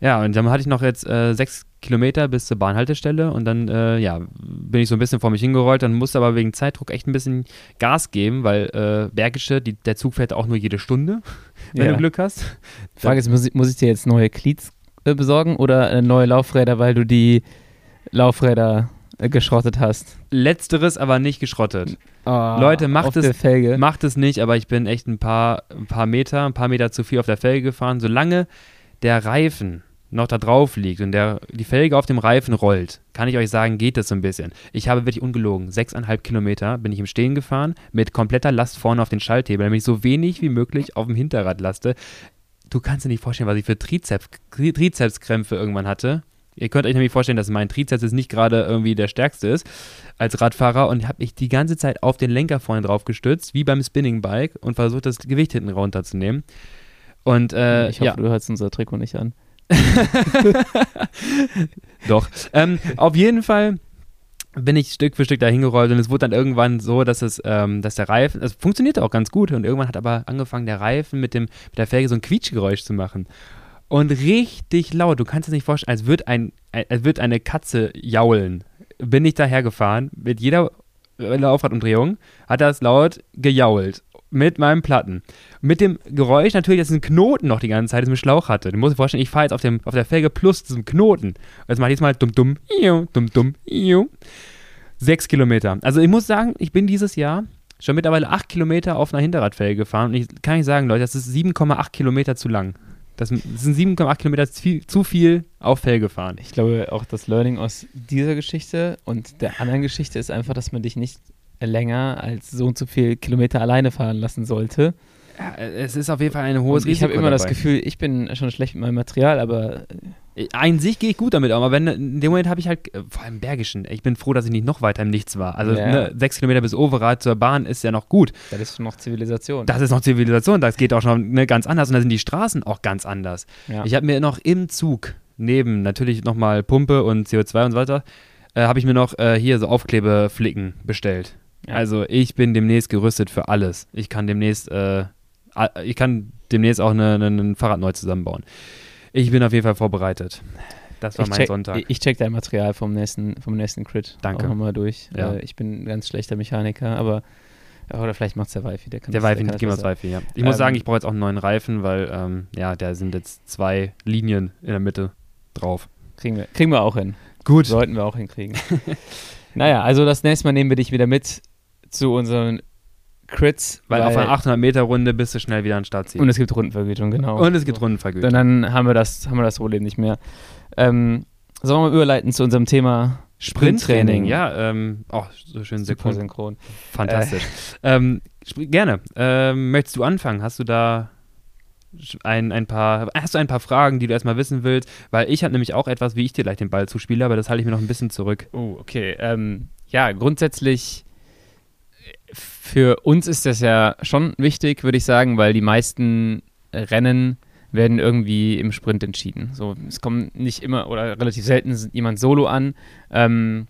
Ja, und dann hatte ich noch jetzt äh, sechs Kilometer bis zur Bahnhaltestelle und dann, äh, ja, bin ich so ein bisschen vor mich hingerollt, dann musste aber wegen Zeitdruck echt ein bisschen Gas geben, weil äh, Bergische, die, der Zug fährt auch nur jede Stunde, wenn Ja. du Glück hast. Die Frage ist, muss ich, muss ich dir jetzt neue Cleats äh, besorgen oder äh, neue Laufräder, weil du die Laufräder äh, geschrottet hast? Letzteres aber nicht geschrottet. Oh, Leute, macht es-. Macht es nicht, aber ich bin echt ein paar, ein paar Meter, ein paar Meter zu viel auf der Felge gefahren. Solange der Reifen noch da drauf liegt und der, die Felge auf dem Reifen rollt, kann ich euch sagen, geht das so ein bisschen. Ich habe wirklich ungelogen, sechseinhalb Kilometer bin ich im Stehen gefahren, mit kompletter Last vorne auf den Schalthebel, damit ich so wenig wie möglich auf dem Hinterrad laste. Du kannst dir nicht vorstellen, was ich für Trizeps, Tri- Trizepskrämpfe irgendwann hatte. Ihr könnt euch nämlich vorstellen, dass mein Trizeps jetzt nicht gerade irgendwie der stärkste ist als Radfahrer und habe mich die ganze Zeit auf den Lenker vorne drauf gestützt, wie beim Spinningbike und versucht, das Gewicht hinten runterzunehmen. Und äh, ich hoffe, ja, du hörst unser Trikot nicht an. doch. Ähm, auf jeden Fall bin ich Stück für Stück dahin gerollt und es wurde dann irgendwann so, dass es, ähm, dass der Reifen, es funktionierte auch ganz gut und irgendwann hat aber angefangen, der Reifen mit dem, mit der Felge so ein Quietschgeräusch zu machen. Und richtig laut, du kannst es nicht vorstellen, als würde ein, als würde eine Katze jaulen. Bin ich dahergefahren, mit jeder äh, Laufradumdrehung hat das laut gejault. Mit meinem Platten. Mit dem Geräusch natürlich, dass es einen Knoten noch die ganze Zeit im Schlauch hatte. Du musst dir vorstellen, ich fahre jetzt auf, dem, auf der Felge plus diesem Knoten. Jetzt mache ich jetzt mal dumm, dumm, iu, dumm, dumm, iu. Sechs Kilometer. Also ich muss sagen, ich bin dieses Jahr schon mittlerweile acht Kilometer auf einer Hinterradfelge gefahren. Und ich kann nicht sagen, Leute, das ist 7,8 Kilometer zu lang. Das sind 7,8 Kilometer zu viel, auf Felge fahren. Ich glaube, auch das Learning aus dieser Geschichte und der anderen Geschichte ist einfach, dass man dich nicht länger als so und so viel Kilometer alleine fahren lassen sollte. Ja, es ist auf jeden Fall ein hohes Und ich Risiko. habe immer das dabei. Gefühl, ich bin schon schlecht mit meinem Material, aber An sich gehe ich gut damit, aber wenn, in dem Moment habe ich halt, äh, vor allem im Bergischen, ich bin froh, dass ich nicht noch weiter im Nichts war. Also Ja. ne, sechs Kilometer bis Overath zur Bahn ist ja noch gut. das ist noch Zivilisation. Das ist noch Zivilisation, das geht auch schon ne, ganz anders und da sind die Straßen auch ganz anders. ja. Ich habe mir noch im Zug, neben natürlich nochmal Pumpe und CO2 und so weiter, äh, habe ich mir noch äh, hier so Aufklebeflicken bestellt. Ja. Also ich bin demnächst gerüstet für alles. Ich kann demnächst, äh, ich kann demnächst auch ein Fahrrad neu zusammenbauen. Ich bin auf jeden Fall vorbereitet. Das war ich mein check, Sonntag. Ich, check dein Material vom nächsten, vom nächsten Crit. Danke. Auch nochmal durch. Ja. Äh, ich bin ein ganz schlechter Mechaniker, aber oder vielleicht macht es der Wifi. Der, kann der das- Weifen, kann das gehen wir. Weifen, ja. Ich muss Ähm, sagen, ich brauche jetzt auch einen neuen Reifen, weil ähm, ja, da sind jetzt zwei Linien in der Mitte drauf. Kriegen wir, kriegen wir auch hin. Gut. Sollten wir auch hinkriegen. naja, also das nächste Mal nehmen wir dich wieder mit zu unseren Crits. Weil auf einer 800 Meter Runde bist du schnell wieder an den Start ziehen. Und es gibt Rundenvergütung, genau. Und es gibt Rundenvergütung. Und dann haben wir das, haben wir das Problem nicht mehr. Ähm, sollen wir mal überleiten zu unserem Thema Sprinttraining, ja, ähm, oh, so schön Super synchron. synchron. Fantastisch. Ähm, sp- gerne. Ähm, möchtest du anfangen? Hast du da ein, ein paar, hast du ein paar Fragen, die du erstmal wissen willst? Weil ich habe nämlich auch etwas, wie ich dir gleich den Ball zuspiele, aber das halte ich mir noch ein bisschen zurück. Oh, okay. Ähm, ja, grundsätzlich äh, für uns ist das ja schon wichtig, würde ich sagen, weil die meisten Rennen werden irgendwie im Sprint entschieden. So, es kommt nicht immer oder relativ selten jemand solo an. Ähm,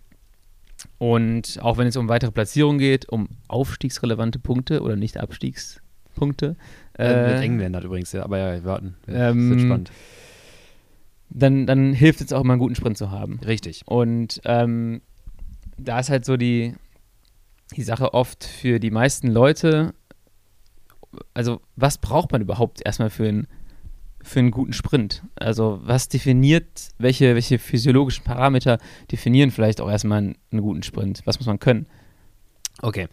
und auch wenn es um weitere Platzierungen geht, um aufstiegsrelevante Punkte oder nicht Abstiegspunkte, Äh, mit äh, Engländer übrigens, ja, aber ja, wir warten. Das ähm, wird spannend. dann, dann hilft es auch immer einen guten Sprint zu haben. Richtig. Und ähm, da ist halt so die, die Sache oft für die meisten Leute, also was braucht man überhaupt erstmal für einen für einen guten Sprint? Also was definiert, welche, welche physiologischen Parameter definieren vielleicht auch erstmal einen, einen guten Sprint? Was muss man können? Okay.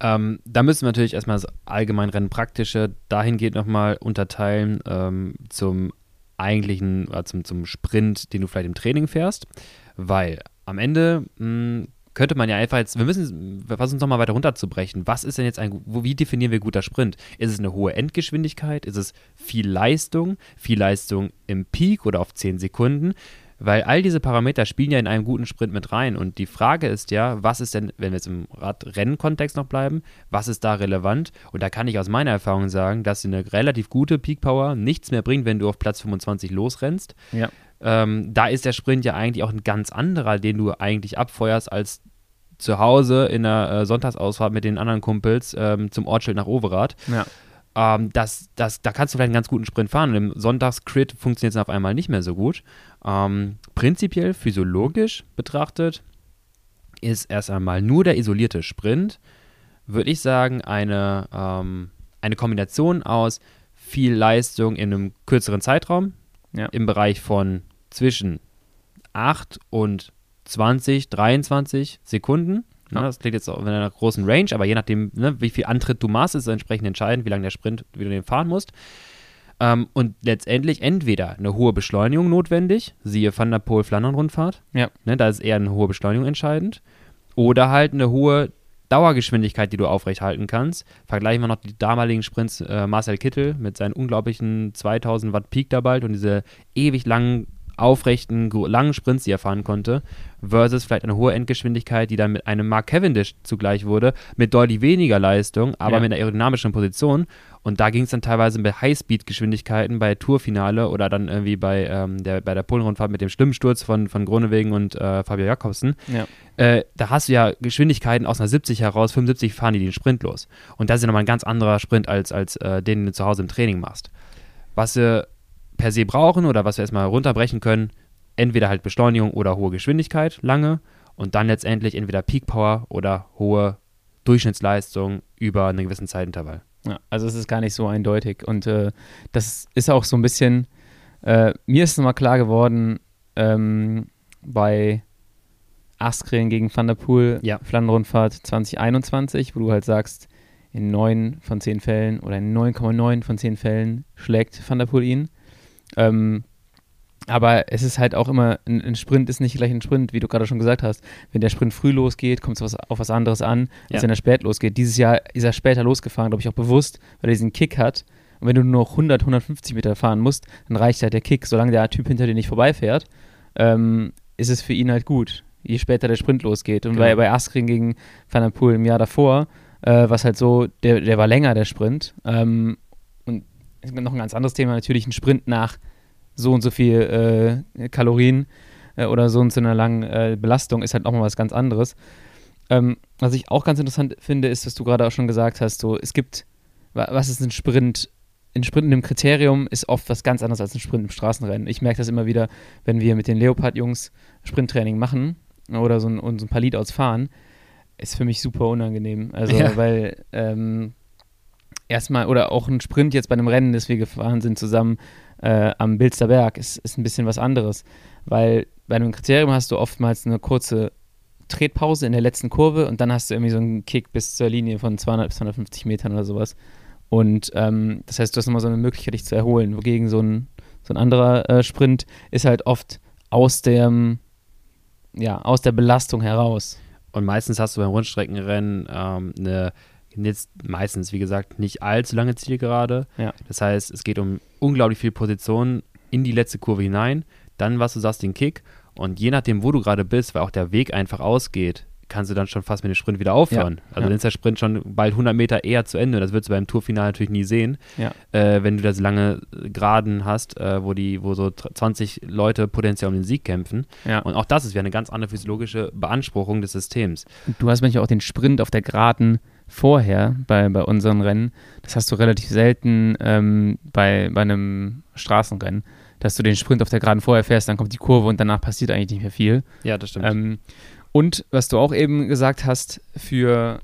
Ähm, da müssen wir natürlich erstmal das allgemein Rennpraktische dahingehend nochmal unterteilen ähm, zum eigentlichen, äh, zum, zum Sprint, den du vielleicht im Training fährst. Weil am Ende mh, könnte man ja einfach jetzt, wir müssen, versuchen es nochmal weiter runterzubrechen. Was ist denn jetzt ein, wie definieren wir guter Sprint? Ist es eine hohe Endgeschwindigkeit? Ist es viel Leistung? Viel Leistung im Peak oder auf 10 Sekunden? Weil all diese Parameter spielen ja in einem guten Sprint mit rein. Und die Frage ist ja, was ist denn, wenn wir jetzt im Radrennen-Kontext noch bleiben, was ist da relevant? Und da kann ich aus meiner Erfahrung sagen, dass eine relativ gute Peak Power nichts mehr bringt, wenn du auf Platz 25 losrennst. Ja. Ähm, da ist der Sprint ja eigentlich auch ein ganz anderer, den du eigentlich abfeuerst als zu Hause in der äh, Sonntagsausfahrt mit den anderen Kumpels ähm, zum Ortsschild nach Overath. Ja. Ähm, das, das, da kannst du vielleicht einen ganz guten Sprint fahren. Und im Sonntags-Crit funktioniert es auf einmal nicht mehr so gut. Ähm, prinzipiell, physiologisch betrachtet, ist erst einmal nur der isolierte Sprint, würde ich sagen, eine, ähm, eine Kombination aus viel Leistung in einem kürzeren Zeitraum, Ja. im Bereich von zwischen 8 und 20, 23 Sekunden. Ja. Ne, das klingt jetzt auch in einer großen Range, aber je nachdem, ne, wie viel Antritt du machst, ist es entsprechend entscheidend, wie lange der Sprint, wie du den fahren musst. Ähm, und letztendlich entweder eine hohe Beschleunigung notwendig, siehe Van der Poel-Flandern-Rundfahrt, Ja. ne, da ist eher eine hohe Beschleunigung entscheidend, oder halt eine hohe Dauergeschwindigkeit, die du aufrechthalten kannst. Vergleichen wir noch die damaligen Sprints äh, Marcel Kittel mit seinen unglaublichen 2000 Watt Peak da bald und diese ewig langen, aufrechten, langen Sprints, die er fahren konnte, versus vielleicht eine hohe Endgeschwindigkeit, die dann mit einem Mark Cavendish zugleich wurde, mit deutlich weniger Leistung, aber Ja. mit einer aerodynamischen Position. Und da ging es dann teilweise bei Highspeed-Geschwindigkeiten bei Tourfinale oder dann irgendwie bei, ähm, der, bei der Polenrundfahrt mit dem schlimmen Sturz von, von Gronewegen und äh, Fabio Jakobsen. Ja. Äh, da hast du ja Geschwindigkeiten aus einer 70 heraus, 75 fahren die den Sprint los. Und das ist ja nochmal ein ganz anderer Sprint als, als äh, den, den du zu Hause im Training machst. Was wir per se brauchen oder was wir erstmal runterbrechen können, entweder halt Beschleunigung oder hohe Geschwindigkeit, lange, und dann letztendlich entweder Peak Power oder hohe Durchschnittsleistung über einen gewissen Zeitintervall. Ja, also es ist gar nicht so eindeutig. Und äh, das ist auch so ein bisschen, äh, mir ist nochmal klar geworden, ähm, bei Askren gegen Van der Poel, Ja. Flandern-Rundfahrt 2021, wo du halt sagst, in 9 von 10 Fällen oder in 9,9 von 10 Fällen schlägt Van der Poel ihn. Ähm, aber es ist halt auch immer, ein, ein, Sprint ist nicht gleich ein Sprint, wie du gerade schon gesagt hast. Wenn der Sprint früh losgeht, kommt es auf was anderes an, als ja. wenn er spät losgeht. Dieses Jahr ist er später losgefahren, glaube ich, auch bewusst, weil er diesen Kick hat. Und wenn du nur noch 100, 150 Meter fahren musst, dann reicht halt der Kick. Solange der Typ hinter dir nicht vorbeifährt, ähm, ist es für ihn halt gut, je später der Sprint losgeht. Und genau. bei, bei Askren gegen Van der Poel im Jahr davor, äh, was halt so, der, der war länger, der Sprint. Ähm, noch ein ganz anderes Thema, natürlich ein Sprint nach so und so viel äh, Kalorien äh, oder so und so einer langen äh, Belastung ist halt nochmal was ganz anderes. Ähm, was ich auch ganz interessant finde, ist, was du gerade auch schon gesagt hast, so es gibt, was ist ein Sprint? Ein Sprint in einem Kriterium ist oft was ganz anderes als ein Sprint im Straßenrennen. Ich merke das immer wieder, wenn wir mit den Leopard-Jungs Sprinttraining machen oder so ein, und so ein paar Leadouts fahren, ist für mich super unangenehm. Also, ja. weil ähm, erstmal, oder auch ein Sprint jetzt bei einem Rennen, das wir gefahren sind zusammen, äh, am Bilster Berg ist, ist ein bisschen was anderes. Weil bei einem Kriterium hast du oftmals eine kurze Tretpause in der letzten Kurve und dann hast du irgendwie so einen Kick bis zur Linie von 200 bis 250 Metern oder sowas. Und ähm, das heißt, du hast nochmal so eine Möglichkeit, dich zu erholen. Wogegen so ein, so ein anderer äh, Sprint ist halt oft aus dem, ja, aus der Belastung heraus. Und meistens hast du beim Rundstreckenrennen ähm, eine jetzt meistens, wie gesagt, nicht allzu lange Zielgerade. Ja. Das heißt, es geht um unglaublich viel Position in die letzte Kurve hinein. Dann, was du sagst, den Kick. Und je nachdem, wo du gerade bist, weil auch der Weg einfach ausgeht, kannst du dann schon fast mit dem Sprint wieder aufhören. Ja, also ja. dann ist der Sprint schon bald 100 Meter eher zu Ende. Das wirst du beim Tourfinale natürlich nie sehen, ja. äh, wenn du das lange Geraden hast, äh, wo die, wo so 20 Leute potenziell um den Sieg kämpfen. Und auch das ist wieder eine ganz andere physiologische Beanspruchung des Systems. Du hast manchmal auch den Sprint auf der Geraden vorher bei, bei unseren Rennen. Das hast du relativ selten ähm, bei, bei einem Straßenrennen, dass du den Sprint auf der Geraden vorher fährst, dann kommt die Kurve und danach passiert eigentlich nicht mehr viel. Ja, das stimmt. Ähm, und was du auch eben gesagt hast, für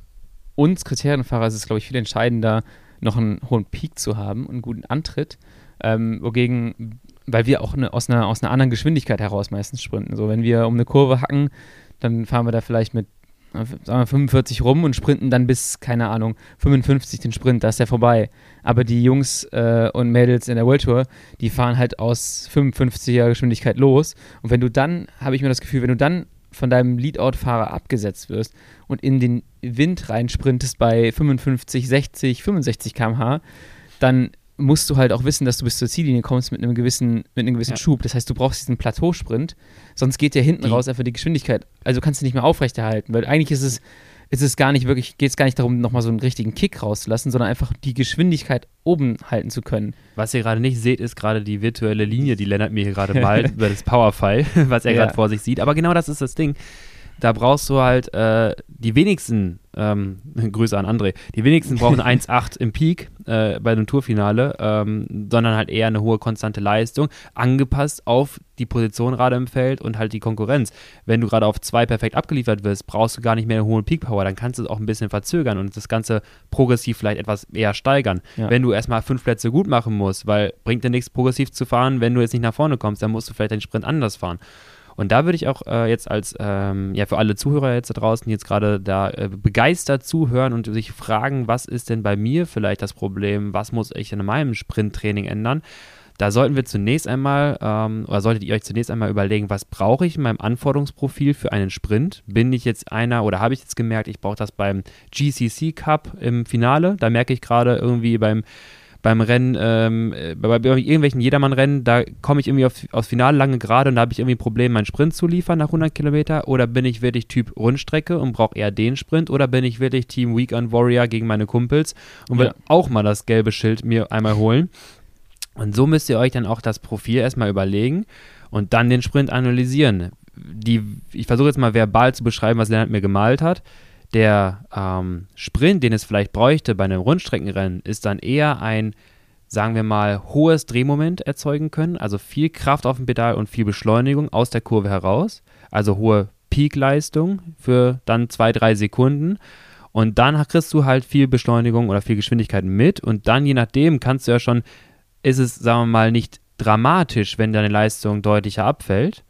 uns Kriterienfahrer ist es, glaube ich, viel entscheidender, noch einen hohen Peak zu haben, einen guten Antritt. Ähm, wogegen, weil wir auch eine, aus, einer, aus einer anderen Geschwindigkeit heraus meistens sprinten. So, wenn wir um eine Kurve hacken, dann fahren wir da vielleicht mit sagen wir 45 rum und sprinten dann bis, keine Ahnung, 55 den Sprint, da ist der vorbei. Aber die Jungs äh, und Mädels in der World Tour, die fahren halt aus 55er Geschwindigkeit los. Und wenn du dann, habe ich mir das Gefühl, wenn du dann von deinem Leadout-Fahrer abgesetzt wirst und in den Wind reinsprintest bei 55, 60, 65 km/h, dann musst du halt auch wissen, dass du bis zur Ziellinie kommst mit einem gewissen, mit einem gewissen ja. Schub. Das heißt, du brauchst diesen Plateausprint, sonst geht ja hinten die. raus einfach die Geschwindigkeit. Also kannst du nicht mehr aufrechterhalten, weil eigentlich ist es, ist es gar nicht wirklich, geht es gar nicht darum, nochmal so einen richtigen Kick rauszulassen, sondern einfach die Geschwindigkeit oben halten zu können. Was ihr gerade nicht seht, ist gerade die virtuelle Linie, die Lennart mir hier gerade malt über das Powerfile, was er ja. gerade vor sich sieht. Aber genau das ist das Ding da brauchst du halt äh, die wenigsten, ähm, Grüße an André, die wenigsten brauchen 1,8 im Peak äh, bei einem Tourfinale, ähm, sondern halt eher eine hohe konstante Leistung, angepasst auf die Position gerade im Feld und halt die Konkurrenz. Wenn du gerade auf zwei perfekt abgeliefert wirst, brauchst du gar nicht mehr eine hohe Peak Power, dann kannst du es auch ein bisschen verzögern und das Ganze progressiv vielleicht etwas eher steigern. Ja. Wenn du erstmal fünf Plätze gut machen musst, weil bringt dir nichts progressiv zu fahren, wenn du jetzt nicht nach vorne kommst, dann musst du vielleicht den Sprint anders fahren. Und da würde ich auch äh, jetzt als, ähm, ja, für alle Zuhörer jetzt da draußen, die jetzt gerade da äh, begeistert zuhören und sich fragen, was ist denn bei mir vielleicht das Problem, was muss ich in meinem Sprinttraining ändern? Da sollten wir zunächst einmal, ähm, oder solltet ihr euch zunächst einmal überlegen, was brauche ich in meinem Anforderungsprofil für einen Sprint? Bin ich jetzt einer oder habe ich jetzt gemerkt, ich brauche das beim GCC Cup im Finale? Da merke ich gerade irgendwie beim beim Rennen, ähm, äh, bei, bei, irgendwelchen Jedermann-Rennen, da komme ich irgendwie auf, aufs Finale lange gerade und da habe ich irgendwie ein Problem, meinen Sprint zu liefern nach 100 Kilometer oder bin ich wirklich Typ Rundstrecke und brauche eher den Sprint oder bin ich wirklich Team Weekend Warrior gegen meine Kumpels und will ja. auch mal das gelbe Schild mir einmal holen. Und so müsst ihr euch dann auch das Profil erstmal überlegen und dann den Sprint analysieren. Die, ich versuche jetzt mal verbal zu beschreiben, was Lennart mir gemalt hat der ähm, Sprint, den es vielleicht bräuchte bei einem Rundstreckenrennen, ist dann eher ein, sagen wir mal, hohes Drehmoment erzeugen können, also viel Kraft auf dem Pedal und viel Beschleunigung aus der Kurve heraus, also hohe Peakleistung für dann zwei, drei Sekunden. Und dann kriegst du halt viel Beschleunigung oder viel Geschwindigkeit mit. Und dann, je nachdem, kannst du ja schon, ist es, sagen wir mal, nicht dramatisch, wenn deine Leistung deutlicher abfällt.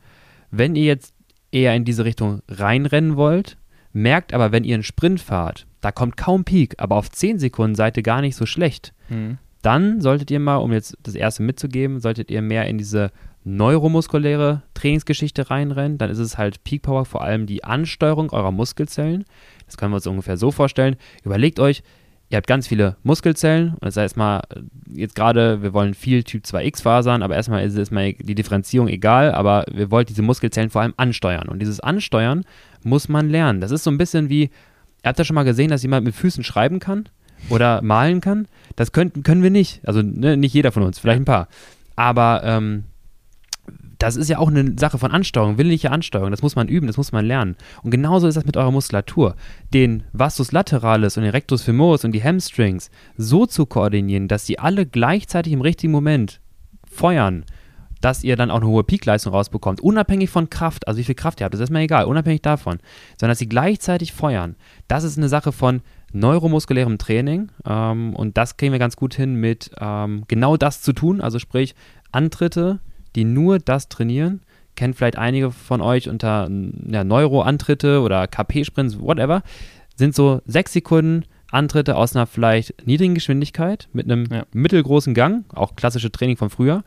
Wenn ihr jetzt eher in diese Richtung reinrennen wollt, merkt aber, wenn ihr einen Sprint fahrt, da kommt kaum Peak, aber auf 10 Sekunden seid ihr gar nicht so schlecht. Mhm. dann solltet ihr mal, um jetzt das erste mitzugeben, solltet ihr mehr in diese neuromuskuläre Trainingsgeschichte reinrennen. Dann ist es halt Peak Power vor allem die Ansteuerung eurer Muskelzellen. Das können wir uns ungefähr so vorstellen. Überlegt euch, ihr habt ganz viele Muskelzellen und das heißt mal, jetzt gerade, wir wollen viel Typ 2X-Fasern, aber erstmal ist es mal die Differenzierung egal, aber wir wollen diese Muskelzellen vor allem ansteuern. Und dieses Ansteuern muss man lernen. Das ist so ein bisschen wie, ihr habt ja schon mal gesehen, dass jemand mit Füßen schreiben kann oder malen kann. Das können, können wir nicht. Also ne, nicht jeder von uns, vielleicht ein paar. Aber ähm, das ist ja auch eine Sache von Ansteuerung, willentliche Ansteuerung. Das muss man üben, das muss man lernen. Und genauso ist das mit eurer Muskulatur. Den Vastus lateralis und den Rectus femoris und die Hamstrings so zu koordinieren, dass sie alle gleichzeitig im richtigen Moment feuern, dass ihr dann auch eine hohe Peakleistung rausbekommt, unabhängig von Kraft, also wie viel Kraft ihr habt, das ist mir egal, unabhängig davon, sondern dass sie gleichzeitig feuern. Das ist eine Sache von neuromuskulärem Training ähm, und das kriegen wir ganz gut hin mit ähm, genau das zu tun, also sprich Antritte, die nur das trainieren. Kennt vielleicht einige von euch unter ja, Neuro-Antritte oder KP-Sprints, whatever. Sind so sechs Sekunden Antritte aus einer vielleicht niedrigen Geschwindigkeit mit einem ja. mittelgroßen Gang, auch klassische Training von früher.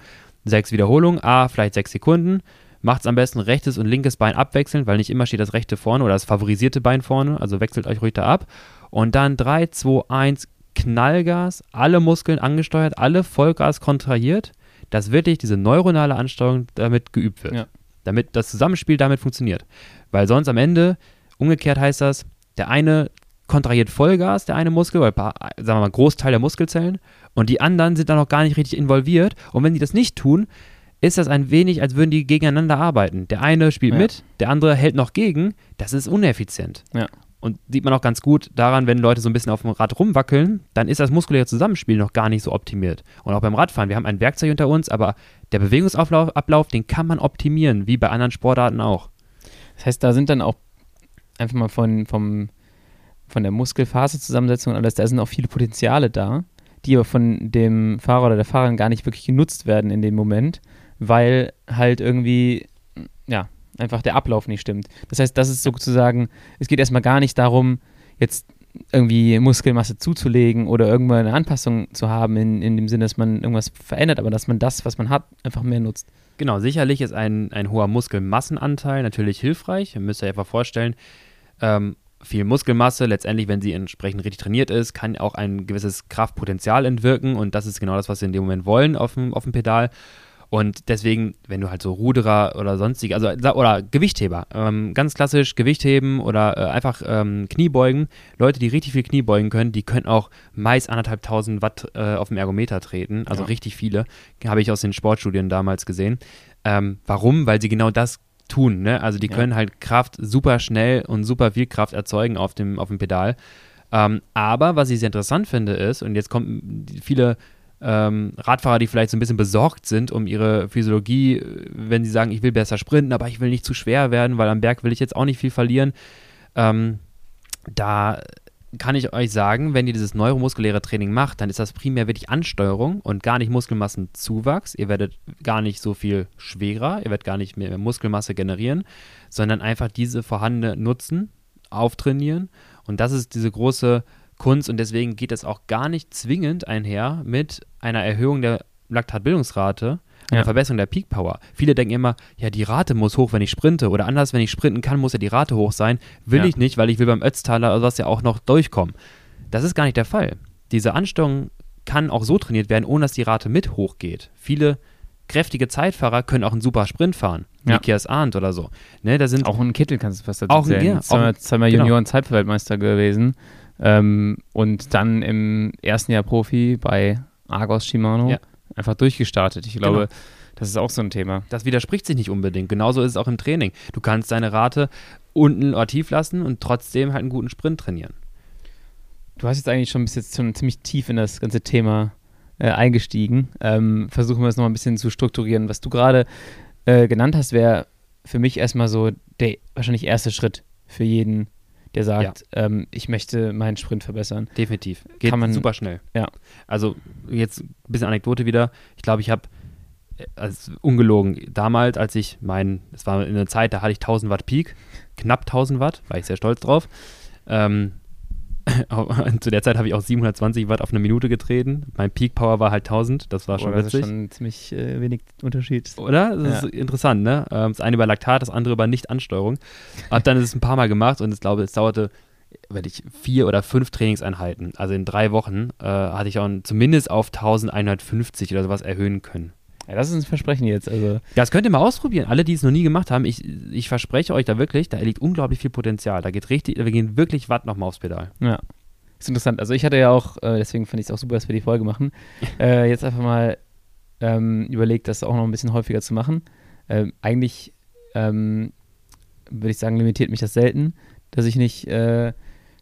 Sechs Wiederholungen, A, vielleicht sechs Sekunden. Macht es am besten rechtes und linkes Bein abwechselnd, weil nicht immer steht das rechte vorne oder das favorisierte Bein vorne. Also wechselt euch ruhig da ab. Und dann 3, 2, 1, Knallgas, alle Muskeln angesteuert, alle Vollgas kontrahiert dass wirklich diese neuronale Ansteuerung damit geübt wird. Ja. Damit das Zusammenspiel damit funktioniert. Weil sonst am Ende, umgekehrt heißt das, der eine kontrahiert Vollgas, der eine Muskel, oder sagen wir mal, Großteil der Muskelzellen, und die anderen sind dann noch gar nicht richtig involviert. Und wenn die das nicht tun, ist das ein wenig, als würden die gegeneinander arbeiten. Der eine spielt ja. mit, der andere hält noch gegen. Das ist uneffizient. Ja. Und sieht man auch ganz gut daran, wenn Leute so ein bisschen auf dem Rad rumwackeln, dann ist das muskuläre Zusammenspiel noch gar nicht so optimiert. Und auch beim Radfahren, wir haben ein Werkzeug unter uns, aber der Bewegungsablauf, Ablauf, den kann man optimieren, wie bei anderen Sportarten auch. Das heißt, da sind dann auch einfach mal von, vom, von der Muskelfaserzusammensetzung und alles, da sind auch viele Potenziale da, die aber von dem Fahrer oder der Fahrerin gar nicht wirklich genutzt werden in dem Moment, weil halt irgendwie, ja, einfach der Ablauf nicht stimmt. Das heißt, das ist sozusagen, es geht erstmal gar nicht darum, jetzt irgendwie Muskelmasse zuzulegen oder irgendwann eine Anpassung zu haben, in, in dem Sinne, dass man irgendwas verändert, aber dass man das, was man hat, einfach mehr nutzt. Genau, sicherlich ist ein, ein hoher Muskelmassenanteil natürlich hilfreich. Ihr müsst euch einfach vorstellen, ähm, viel Muskelmasse, letztendlich, wenn sie entsprechend richtig trainiert ist, kann auch ein gewisses Kraftpotenzial entwirken und das ist genau das, was wir in dem Moment wollen auf dem, auf dem Pedal. Und deswegen, wenn du halt so Ruderer oder sonstige, also oder Gewichtheber, ähm, ganz klassisch Gewichtheben oder äh, einfach ähm, Kniebeugen, Leute, die richtig viel Kniebeugen können, die können auch meist anderthalb tausend Watt äh, auf dem Ergometer treten, also ja. richtig viele, habe ich aus den Sportstudien damals gesehen. Ähm, warum? Weil sie genau das tun, ne? Also die ja. können halt Kraft super schnell und super viel Kraft erzeugen auf dem, auf dem Pedal. Ähm, aber was ich sehr interessant finde ist, und jetzt kommen viele ähm, Radfahrer, die vielleicht so ein bisschen besorgt sind um ihre Physiologie, wenn sie sagen, ich will besser sprinten, aber ich will nicht zu schwer werden, weil am Berg will ich jetzt auch nicht viel verlieren. Ähm, da kann ich euch sagen, wenn ihr dieses neuromuskuläre Training macht, dann ist das primär wirklich Ansteuerung und gar nicht Muskelmassenzuwachs. Ihr werdet gar nicht so viel schwerer, ihr werdet gar nicht mehr Muskelmasse generieren, sondern einfach diese vorhandene nutzen, auftrainieren. Und das ist diese große Kunst und deswegen geht es auch gar nicht zwingend einher mit einer Erhöhung der Laktatbildungsrate, einer ja. Verbesserung der Peak Power. Viele denken immer, ja, die Rate muss hoch, wenn ich sprinte oder anders, wenn ich sprinten kann, muss ja die Rate hoch sein. Will ja. ich nicht, weil ich will beim Ötztaler oder was ja auch noch durchkommen. Das ist gar nicht der Fall. Diese Ansteuerung kann auch so trainiert werden, ohne dass die Rate mit hochgeht. Viele kräftige Zeitfahrer können auch einen super Sprint fahren. Ja. Nikias Arndt oder so. Ne, da sind auch ein Kittel kannst du was dazu auch, erzählen. Ja, zweimal, zweimal genau. Junioren-Zeitweltmeister gewesen. Ähm, und dann im ersten Jahr Profi bei Argos Shimano ja. Einfach durchgestartet. Ich glaube, genau. das ist auch so ein Thema. Das widerspricht sich nicht unbedingt. Genauso ist es auch im Training. Du kannst deine Rate unten oder tief lassen und trotzdem halt einen guten Sprint trainieren. Du hast jetzt eigentlich schon bis jetzt schon ziemlich tief in das ganze Thema äh, eingestiegen. Ähm, versuchen wir es nochmal ein bisschen zu strukturieren. Was du gerade äh, genannt hast, wäre für mich erstmal so der wahrscheinlich erste Schritt für jeden der sagt, ja. ähm, ich möchte meinen Sprint verbessern. Definitiv. Geht Kann man, super schnell. Ja. Also jetzt ein bisschen Anekdote wieder. Ich glaube, ich habe, also ungelogen, damals, als ich mein, es war in einer Zeit, da hatte ich 1000 Watt Peak, knapp 1000 Watt, war ich sehr stolz drauf. Ähm, zu der Zeit habe ich auch 720 Watt auf eine Minute getreten. Mein Peak Power war halt 1000. Das war schon Boah, das witzig. ist schon ziemlich äh, wenig Unterschied. Oder? Das Ja. ist interessant, ne? Ähm, Das eine über Laktat, das andere über Nicht-Ansteuerung. Hab dann es ein paar Mal gemacht und ich glaube, es dauerte, wenn ich vier oder fünf Trainingseinheiten, also in drei Wochen, äh, hatte ich auch zumindest auf 1150 oder sowas erhöhen können. Ja, das ist ein Versprechen jetzt. Also, Das könnt ihr mal ausprobieren. Alle, die es noch nie gemacht haben, ich, ich verspreche euch da wirklich, da liegt unglaublich viel Potenzial. Da geht richtig, da gehen wirklich Watt nochmal aufs Pedal. ja. Ist interessant. Also ich hatte ja auch, äh, deswegen fand ich es auch super, dass wir die Folge machen, äh, jetzt einfach mal ähm, überlegt, das auch noch ein bisschen häufiger zu machen. Ähm, eigentlich ähm, würde ich sagen, limitiert mich das selten, dass ich nicht äh,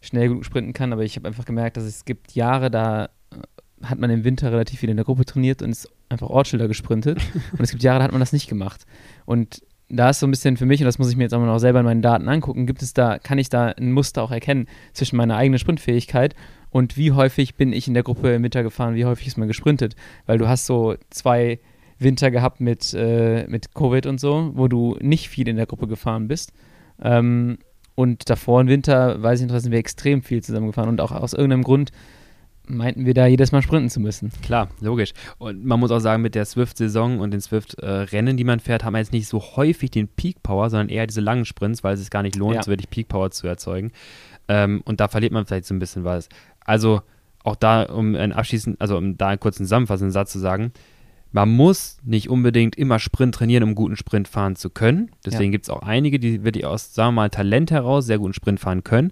schnell genug sprinten kann, aber ich habe einfach gemerkt, dass es gibt Jahre, da äh, hat man im Winter relativ viel in der Gruppe trainiert und ist einfach Ortsschilder gesprintet. und es gibt Jahre, da hat man das nicht gemacht. Und da ist so ein bisschen für mich, und das muss ich mir jetzt auch noch selber in meinen Daten angucken, gibt es da, kann ich da ein Muster auch erkennen zwischen meiner eigenen Sprintfähigkeit und wie häufig bin ich in der Gruppe im Winter gefahren, wie häufig ist man gesprintet. Weil du hast so zwei Winter gehabt mit, äh, mit Covid und so, wo du nicht viel in der Gruppe gefahren bist. Ähm, und davor im Winter, weiß ich nicht, sind wir extrem viel zusammengefahren und auch aus irgendeinem Grund meinten wir da jedes Mal sprinten zu müssen. Klar, logisch. Und man muss auch sagen, mit der Swift-Saison und den Swift-Rennen, die man fährt, haben wir jetzt nicht so häufig den Peak Power, sondern eher diese langen Sprints, weil es sich gar nicht lohnt, Ja. so wirklich Peak Power zu erzeugen. Ähm, und da verliert man vielleicht so ein bisschen was. Also auch da, um einen abschließend, also um da einen kurzen zusammenfassenden Satz zu sagen, man muss nicht unbedingt immer Sprint trainieren, um guten Sprint fahren zu können. Deswegen gibt es auch einige, die wirklich aus, sagen wir mal, Talent heraus sehr guten Sprint fahren können.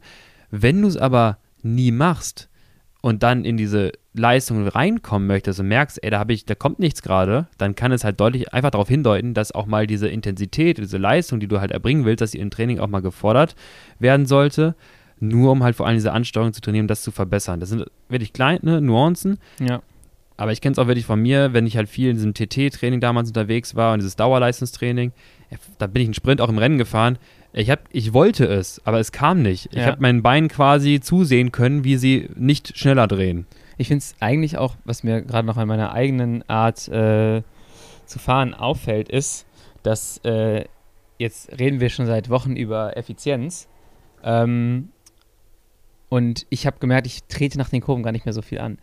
Wenn du es aber nie machst und dann in diese Leistung reinkommen möchtest und merkst, ey, da habe ich, da kommt nichts gerade, dann kann es halt deutlich einfach darauf hindeuten, dass auch mal diese Intensität, diese Leistung, die du halt erbringen willst, dass sie im Training auch mal gefordert werden sollte, nur um halt vor allem diese Ansteuerung zu trainieren, um das zu verbessern. Das sind wirklich kleine Nuancen, Ja. aber ich kenne es auch wirklich von mir, wenn ich halt viel in diesem TT-Training damals unterwegs war und dieses Dauerleistungstraining, da bin ich einen Sprint auch im Rennen gefahren. Ich, hab, ich wollte es, aber es kam nicht. Ich Ja. habe meinen Beinen quasi zusehen können, wie sie nicht schneller drehen. Ich finde es eigentlich auch, was mir gerade noch an meiner eigenen Art äh, zu fahren auffällt, ist, dass äh, jetzt reden wir schon seit Wochen über Effizienz. Ähm, und ich habe gemerkt, ich trete nach den Kurven gar nicht mehr so viel an.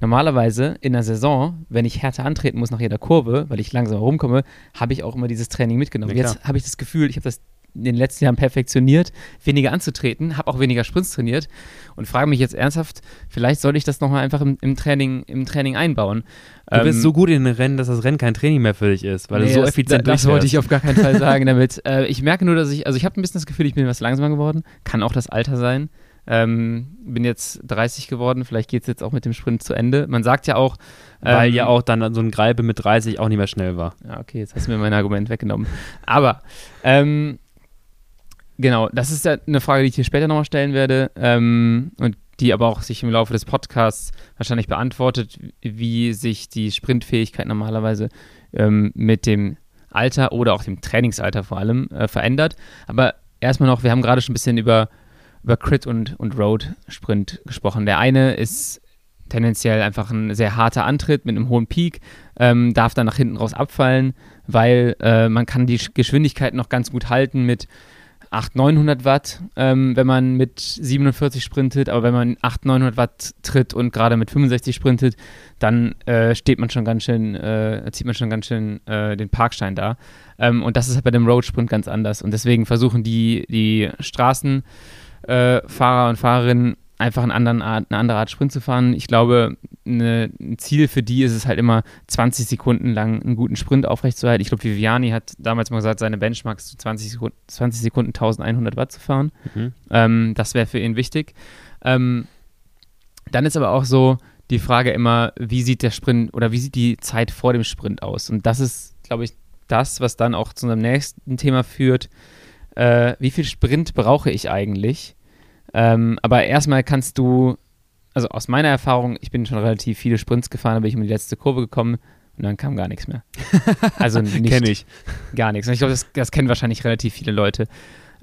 Normalerweise in der Saison, wenn ich härter antreten muss nach jeder Kurve, weil ich langsam rumkomme, habe ich auch immer dieses Training mitgenommen. Klar. Jetzt habe ich das Gefühl, ich habe das in den letzten Jahren perfektioniert, weniger anzutreten, habe auch weniger Sprints trainiert und frage mich jetzt ernsthaft, vielleicht sollte ich das nochmal einfach im, im, Training, im Training einbauen. Du bist Ähm, so gut in den Rennen, dass das Rennen kein Training mehr für dich ist, weil Nee, du so das, effizient da- Das wollte ich auf gar keinen Fall sagen damit. Äh, ich merke nur, dass ich, also ich habe ein bisschen das Gefühl, ich bin was langsamer geworden. Kann auch das Alter sein. Ähm, bin jetzt 30 geworden, vielleicht geht es jetzt auch mit dem Sprint zu Ende. Man sagt ja auch. Weil ähm, ja auch dann so ein Greipe mit 30 auch nicht mehr schnell war. Ja, okay, jetzt hast du mir mein Argument weggenommen. Aber, ähm, genau, das ist ja eine Frage, die ich dir später nochmal stellen werde ähm, und die aber auch sich im Laufe des Podcasts wahrscheinlich beantwortet, wie sich die Sprintfähigkeit normalerweise ähm, mit dem Alter oder auch dem Trainingsalter vor allem äh, verändert. Aber erstmal noch, wir haben gerade schon ein bisschen über, über Crit und, und Road-Sprint gesprochen. Der eine ist tendenziell einfach ein sehr harter Antritt mit einem hohen Peak, ähm, darf dann nach hinten raus abfallen, weil äh, man kann die Sch- Geschwindigkeit noch ganz gut halten mit 800, 900 Watt, ähm, wenn man mit 47 sprintet, aber wenn man 800, 900 Watt tritt und gerade mit 65 sprintet, dann äh, steht man schon ganz schön, äh, zieht man schon ganz schön äh, den Parkstein da. Ähm, und das ist halt bei dem Roadsprint ganz anders. Und deswegen versuchen die, die Straßenfahrer äh, und Fahrerinnen einfach eine, anderen Art, eine andere Art Sprint zu fahren. Ich glaube, eine, ein Ziel für die ist es halt immer, 20 Sekunden lang einen guten Sprint aufrechtzuerhalten. Ich glaube, Viviani hat damals mal gesagt, seine Benchmark ist zu 20 Sekunden, 20 Sekunden 1100 Watt zu fahren. Mhm. Ähm, das wäre für ihn wichtig. Ähm, dann ist aber auch so die Frage immer, wie sieht der Sprint oder wie sieht die Zeit vor dem Sprint aus? Und das ist, glaube ich, das, was dann auch zu unserem nächsten Thema führt. Äh, wie viel Sprint brauche ich eigentlich? Ähm, aber erstmal kannst du, also aus meiner Erfahrung, ich bin schon relativ viele Sprints gefahren, da bin ich um die letzte Kurve gekommen und dann kam gar nichts mehr. Also nicht, Kenn ich. Gar nichts. Und ich glaube, das, das kennen wahrscheinlich relativ viele Leute.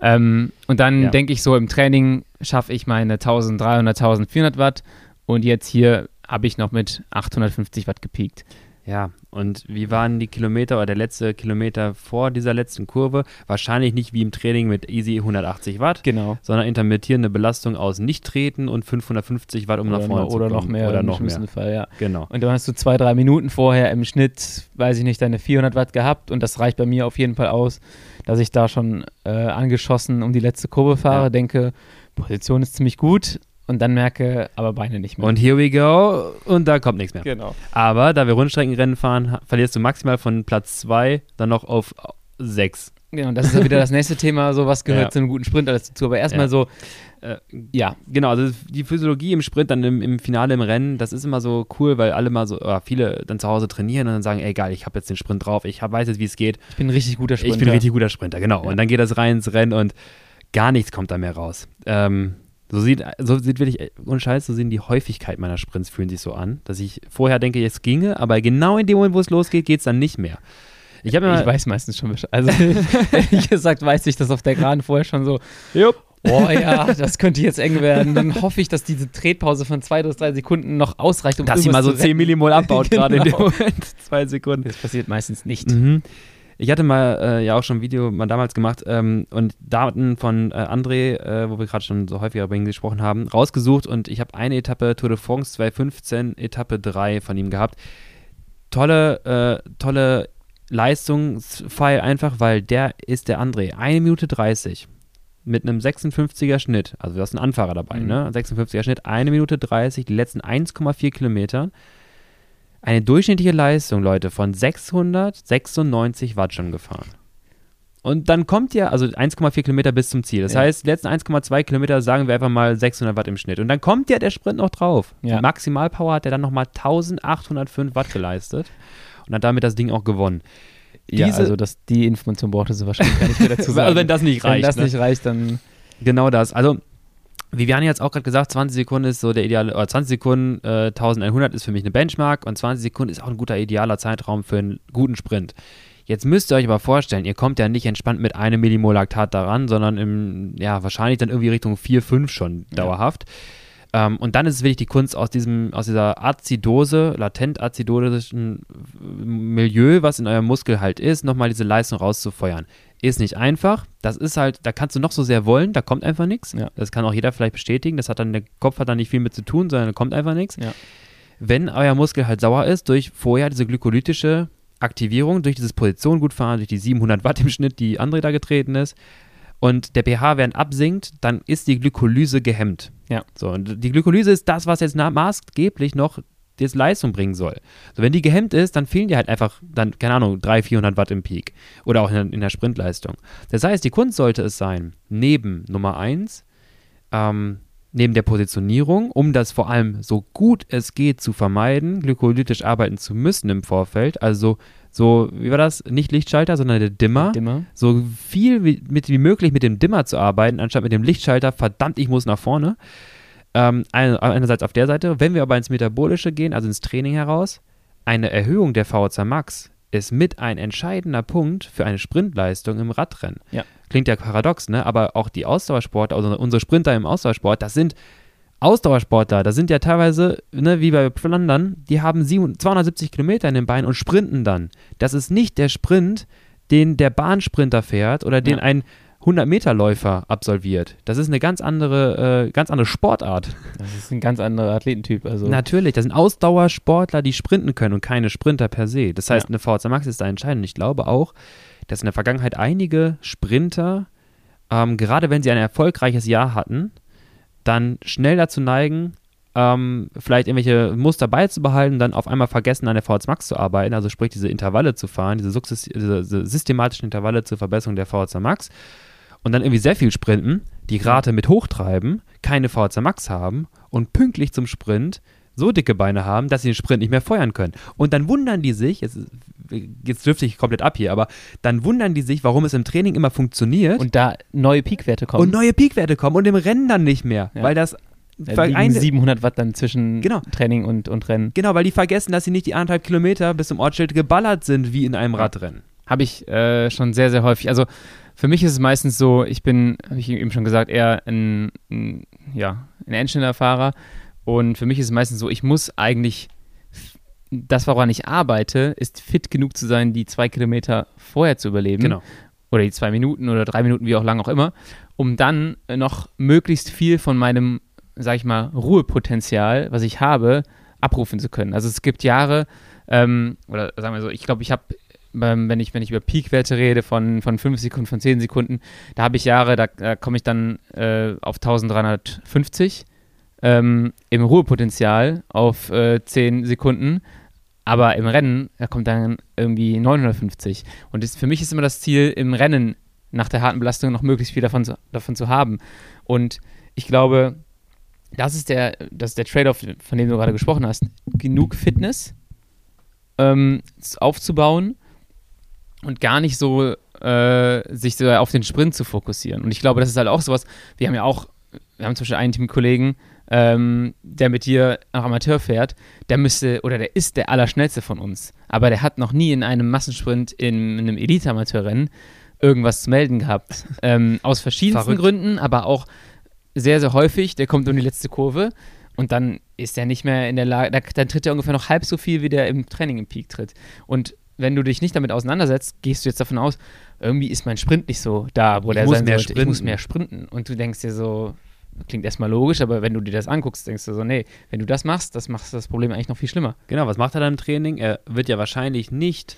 Ähm, und dann Ja. denke ich so, im Training schaffe ich meine 1300, 1400 Watt und jetzt hier habe ich noch mit 850 Watt gepiekt. Ja, und wie waren die Kilometer oder der letzte Kilometer vor dieser letzten Kurve? Wahrscheinlich nicht wie im Training mit easy 180 Watt, Genau. sondern intermittierende Belastung aus Nicht-Treten und 550 Watt, um nach oder vorne noch, zu oder kommen. noch mehr Oder noch mehr. schlimmsten Fall, ja. Genau. Und dann hast du zwei, drei Minuten vorher im Schnitt, weiß ich nicht, deine 400 Watt gehabt und das reicht bei mir auf jeden Fall aus, dass ich da schon äh, angeschossen um die letzte Kurve fahre, Ja. denke, Position ist ziemlich gut und dann merke, aber Beine nicht mehr. Und here we go und da kommt nichts mehr. genau. Aber da wir Rundstreckenrennen fahren, verlierst du maximal von Platz 2 dann noch auf 6. Genau, und das ist ja wieder das nächste Thema, so was gehört Ja. zu einem guten Sprint alles dazu. Aber erstmal Ja. so, Äh, ja, Genau, also die Physiologie im Sprint, dann im, im Finale im Rennen, das ist immer so cool, weil alle mal so, oder viele dann zu Hause trainieren und dann sagen, ey geil, ich habe jetzt den Sprint drauf, ich hab, weiß jetzt, wie es geht. ich bin ein richtig guter Sprinter. Ich bin ein richtig guter Sprinter, genau. Ja. Und dann geht das rein ins Rennen und gar nichts kommt da mehr raus. Ähm, so sieht, so sieht wirklich, ohne Scheiß, so sehen die Häufigkeit meiner Sprints fühlen sich so an, dass ich vorher denke, es ginge, aber genau in dem Moment, wo es losgeht, geht es dann nicht mehr. Ich Ich weiß meistens schon Bescheid. Also, ehrlich gesagt, weiß ich das auf der Geraden vorher schon so, Jupp. oh ja, das könnte jetzt eng werden. Dann hoffe ich, dass diese Tretpause von zwei bis drei Sekunden noch ausreicht, um dass sie mal so zu 10 retten. Millimol abbaut, gerade in dem Genau. Moment, zwei Sekunden. Das passiert meistens nicht. Mhm. Ich hatte mal äh, ja auch schon ein Video mal damals gemacht ähm, und Daten von äh, André, äh, wo wir gerade schon so häufiger über ihn gesprochen haben, rausgesucht und ich habe eine Etappe Tour de France 2015, Etappe 3 von ihm gehabt. Tolle, äh, tolle Leistungsfeil einfach, weil der ist der André. 1 Minute 30 mit einem 56er Schnitt, also du hast einen Anfahrer dabei, Mhm. ne? 56er Schnitt, 1 Minute 30, die letzten 1,4 Kilometer. Eine durchschnittliche Leistung, Leute, von 696 Watt schon gefahren. Und dann kommt ja, also 1,4 Kilometer bis zum Ziel. Das Ja. heißt, die letzten 1,2 Kilometer sagen wir einfach mal 600 Watt im Schnitt. Und dann kommt ja der Sprint noch drauf. Ja. Maximalpower hat er dann nochmal 1805 Watt geleistet und hat damit das Ding auch gewonnen. Ja, Diese- also das, die Information brauchte sie wahrscheinlich gar nicht mehr dazu sagen. Also wenn das nicht reicht. Wenn das ne? nicht reicht, dann Genau das. Also, Viviane hat es auch gerade gesagt, 20 Sekunden ist so der ideale, oder 20 Sekunden, äh, 1100 ist für mich eine Benchmark und 20 Sekunden ist auch ein guter idealer Zeitraum für einen guten Sprint. Jetzt müsst ihr euch aber vorstellen, ihr kommt ja nicht entspannt mit einem Millimol Laktat daran, sondern im, ja, wahrscheinlich dann irgendwie Richtung 4, 5 schon Ja. Ähm, und dann ist es wirklich die Kunst aus diesem, aus dieser Azidose, latent azidosischen Milieu, was in eurem Muskel halt ist, nochmal diese Leistung rauszufeuern. Ist nicht einfach. Das ist halt, da kannst du noch so sehr wollen, da kommt einfach nichts. Ja. Das kann auch jeder vielleicht bestätigen. Das hat dann, der Kopf hat dann nicht viel mit zu tun, sondern da kommt einfach nichts. Ja. Wenn euer Muskel halt sauer ist, durch vorher diese glykolytische Aktivierung, durch dieses Position gut fahren, durch die 700 Watt im Schnitt, die André da getreten ist, und der pH-Wert absinkt, dann ist die Glykolyse gehemmt. Ja. So, und die Glykolyse ist das, was jetzt maßgeblich noch jetzt Leistung bringen soll. So, wenn die gehemmt ist, dann fehlen dir halt einfach, dann, keine Ahnung, 300, 400 Watt im Peak oder auch in, der- in der Sprintleistung. Das heißt, die Kunst sollte es sein, neben Nummer 1, ähm, neben der Positionierung, um das vor allem so gut es geht zu vermeiden, glykolytisch arbeiten zu müssen im Vorfeld, also so, wie war das, nicht Lichtschalter, sondern der Dimmer, Dimmer. so viel wie, mit, wie möglich mit dem Dimmer zu arbeiten, anstatt mit dem Lichtschalter, verdammt, ich muss nach vorne. Ähm, ein- einerseits auf der Seite. Wenn wir aber ins Metabolische gehen, also ins Training heraus, eine Erhöhung der VO2 Max ist mit ein entscheidender Punkt für eine Sprintleistung im Radrennen. Ja. Klingt ja paradox, ne? Aber auch die Ausdauersportler, also unsere Sprinter im Ausdauersport, das sind Ausdauersportler, das sind ja teilweise, ne, wie bei Flandern, die haben 700 270 Kilometer in den Beinen und sprinten dann. Das ist nicht der Sprint, den der Bahnsprinter fährt oder den Ja. ein 100-Meter-Läufer absolviert. Das ist eine ganz andere, äh, ganz andere Sportart. Das ist ein ganz anderer Athletentyp. Also Natürlich, das sind Ausdauersportler, die sprinten können und keine Sprinter per se. Das heißt, Ja. eine VZ Max ist da entscheidend. Ich glaube auch, dass in der Vergangenheit einige Sprinter, ähm, gerade wenn sie ein erfolgreiches Jahr hatten, dann schnell dazu neigen, ähm, vielleicht irgendwelche Muster beizubehalten, dann auf einmal vergessen, an der VZ Max zu arbeiten, also sprich diese Intervalle zu fahren, diese, diese, systematischen Intervalle zur Verbesserung der VZ Max und dann irgendwie sehr viel sprinten, die Rate mit hochtreiben, keine VZ Max haben und pünktlich zum Sprint so dicke Beine haben, dass sie den Sprint nicht mehr feuern können. Und dann wundern die sich, jetzt, jetzt dürfte ich komplett ab hier, aber dann wundern die sich, warum es im Training immer funktioniert und da neue Peakwerte kommen. und neue Peakwerte kommen und im Rennen dann nicht mehr, Ja. weil das da liegen eine- 700 Watt dann zwischen Genau. Training und, und Rennen. Genau, weil die vergessen, dass sie nicht die anderthalb Kilometer bis zum Ortsschild geballert sind wie in einem Radrennen. Habe ich äh, schon sehr, sehr häufig. Also für mich ist es meistens so, ich bin, habe ich eben schon gesagt, eher ein, ein, ja, ein Endschnellerfahrer. Und für mich ist es meistens so, ich muss eigentlich das, woran ich arbeite, ist fit genug zu sein, die zwei Kilometer vorher zu überleben. Genau. Oder die zwei Minuten oder drei Minuten, wie auch lang auch immer, um dann noch möglichst viel von meinem, sag ich mal, Ruhepotenzial, was ich habe, abrufen zu können. Also es gibt Jahre, ähm, oder sagen wir so, ich glaube, ich habe wenn ich, wenn ich über Peakwerte rede von, von 5 Sekunden, von 10 Sekunden, da habe ich Jahre, da, da komme ich dann äh, auf 1350 ähm, im Ruhepotenzial auf äh, 10 Sekunden. Aber im Rennen, da kommt dann irgendwie 950. Und das, für mich ist immer das Ziel, im Rennen nach der harten Belastung noch möglichst viel davon zu, davon zu haben. Und ich glaube, das ist der, der Trade-off, von dem du gerade gesprochen hast. Genug Fitness ähm, aufzubauen und gar nicht so äh, sich so auf den Sprint zu fokussieren. Und ich glaube, das ist halt auch sowas. Wir haben ja auch, wir haben zum Beispiel einen Teamkollegen, ähm, der mit dir nach Amateur fährt, der müsste oder der ist der Allerschnellste von uns. Aber der hat noch nie in einem Massensprint in, in einem Elite-Amateurrennen irgendwas zu melden gehabt. ähm, aus verschiedensten Verrückt. Gründen, aber auch sehr, sehr häufig. Der kommt um die letzte Kurve und dann ist er nicht mehr in der Lage, dann tritt er ungefähr noch halb so viel, wie der im Training im Peak tritt. Und wenn du dich nicht damit auseinandersetzt, gehst du jetzt davon aus, irgendwie ist mein Sprint nicht so da, wo ich der sein sollte. Sprinten. Ich muss mehr sprinten. Und du denkst dir so, klingt erstmal logisch, aber wenn du dir das anguckst, denkst du so, nee, wenn du das machst, das macht das Problem eigentlich noch viel schlimmer. Genau, was macht er dann im Training? Er wird ja wahrscheinlich nicht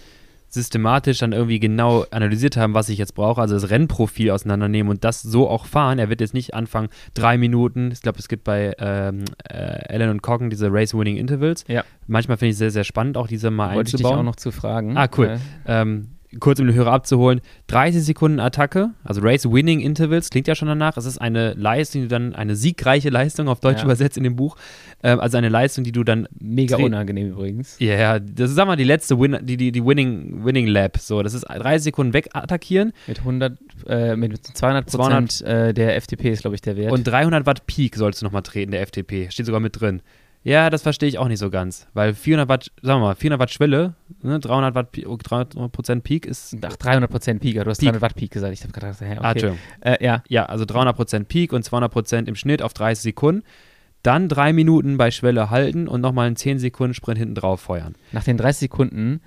systematisch dann irgendwie genau analysiert haben, was ich jetzt brauche, also das Rennprofil auseinandernehmen und das so auch fahren. Er wird jetzt nicht anfangen, drei Minuten, ich glaube, es gibt bei ähm, äh, Allen und Coggan diese Race-Winning Intervals. Ja. Manchmal finde ich es sehr, sehr spannend, auch diese mal Wollte einzubauen. Wollte ich dich auch noch zu fragen. Ah, cool. Äh, ähm, kurz um den Hörer abzuholen, 30 Sekunden Attacke, also Race Winning Intervals, klingt ja schon danach. Es ist eine Leistung, die du dann, eine siegreiche Leistung auf Deutsch ja. übersetzt in dem Buch. Ähm, also eine Leistung, die du dann. Mega unangenehm übrigens. Ja, yeah, das ist, sag mal, die letzte Win die, die, die Winning, Winning Lab. So, das ist 30 Sekunden wegattackieren. Mit 100, äh, mit 200 Prozent 200, äh, der FTP ist, glaube ich, der Wert. Und 300 Watt Peak sollst du nochmal treten, der FTP. Steht sogar mit drin. Ja, das verstehe ich auch nicht so ganz, weil 400 Watt, sagen wir mal, 400 Watt Schwelle, ne, 300 Watt, 300 Prozent Peak ist. Ach, 300 Prozent Peak, du hast Peak. 300 Watt Peak gesagt. Ich habe gerade gesagt, okay. Ah, Entschuldigung. Äh, ja. Ja, also 300 Prozent Peak und 200 Prozent im Schnitt auf 30 Sekunden. Dann drei Minuten bei Schwelle halten und nochmal einen 10 Sekunden Sprint hinten drauf feuern. Nach den 30 Sekunden,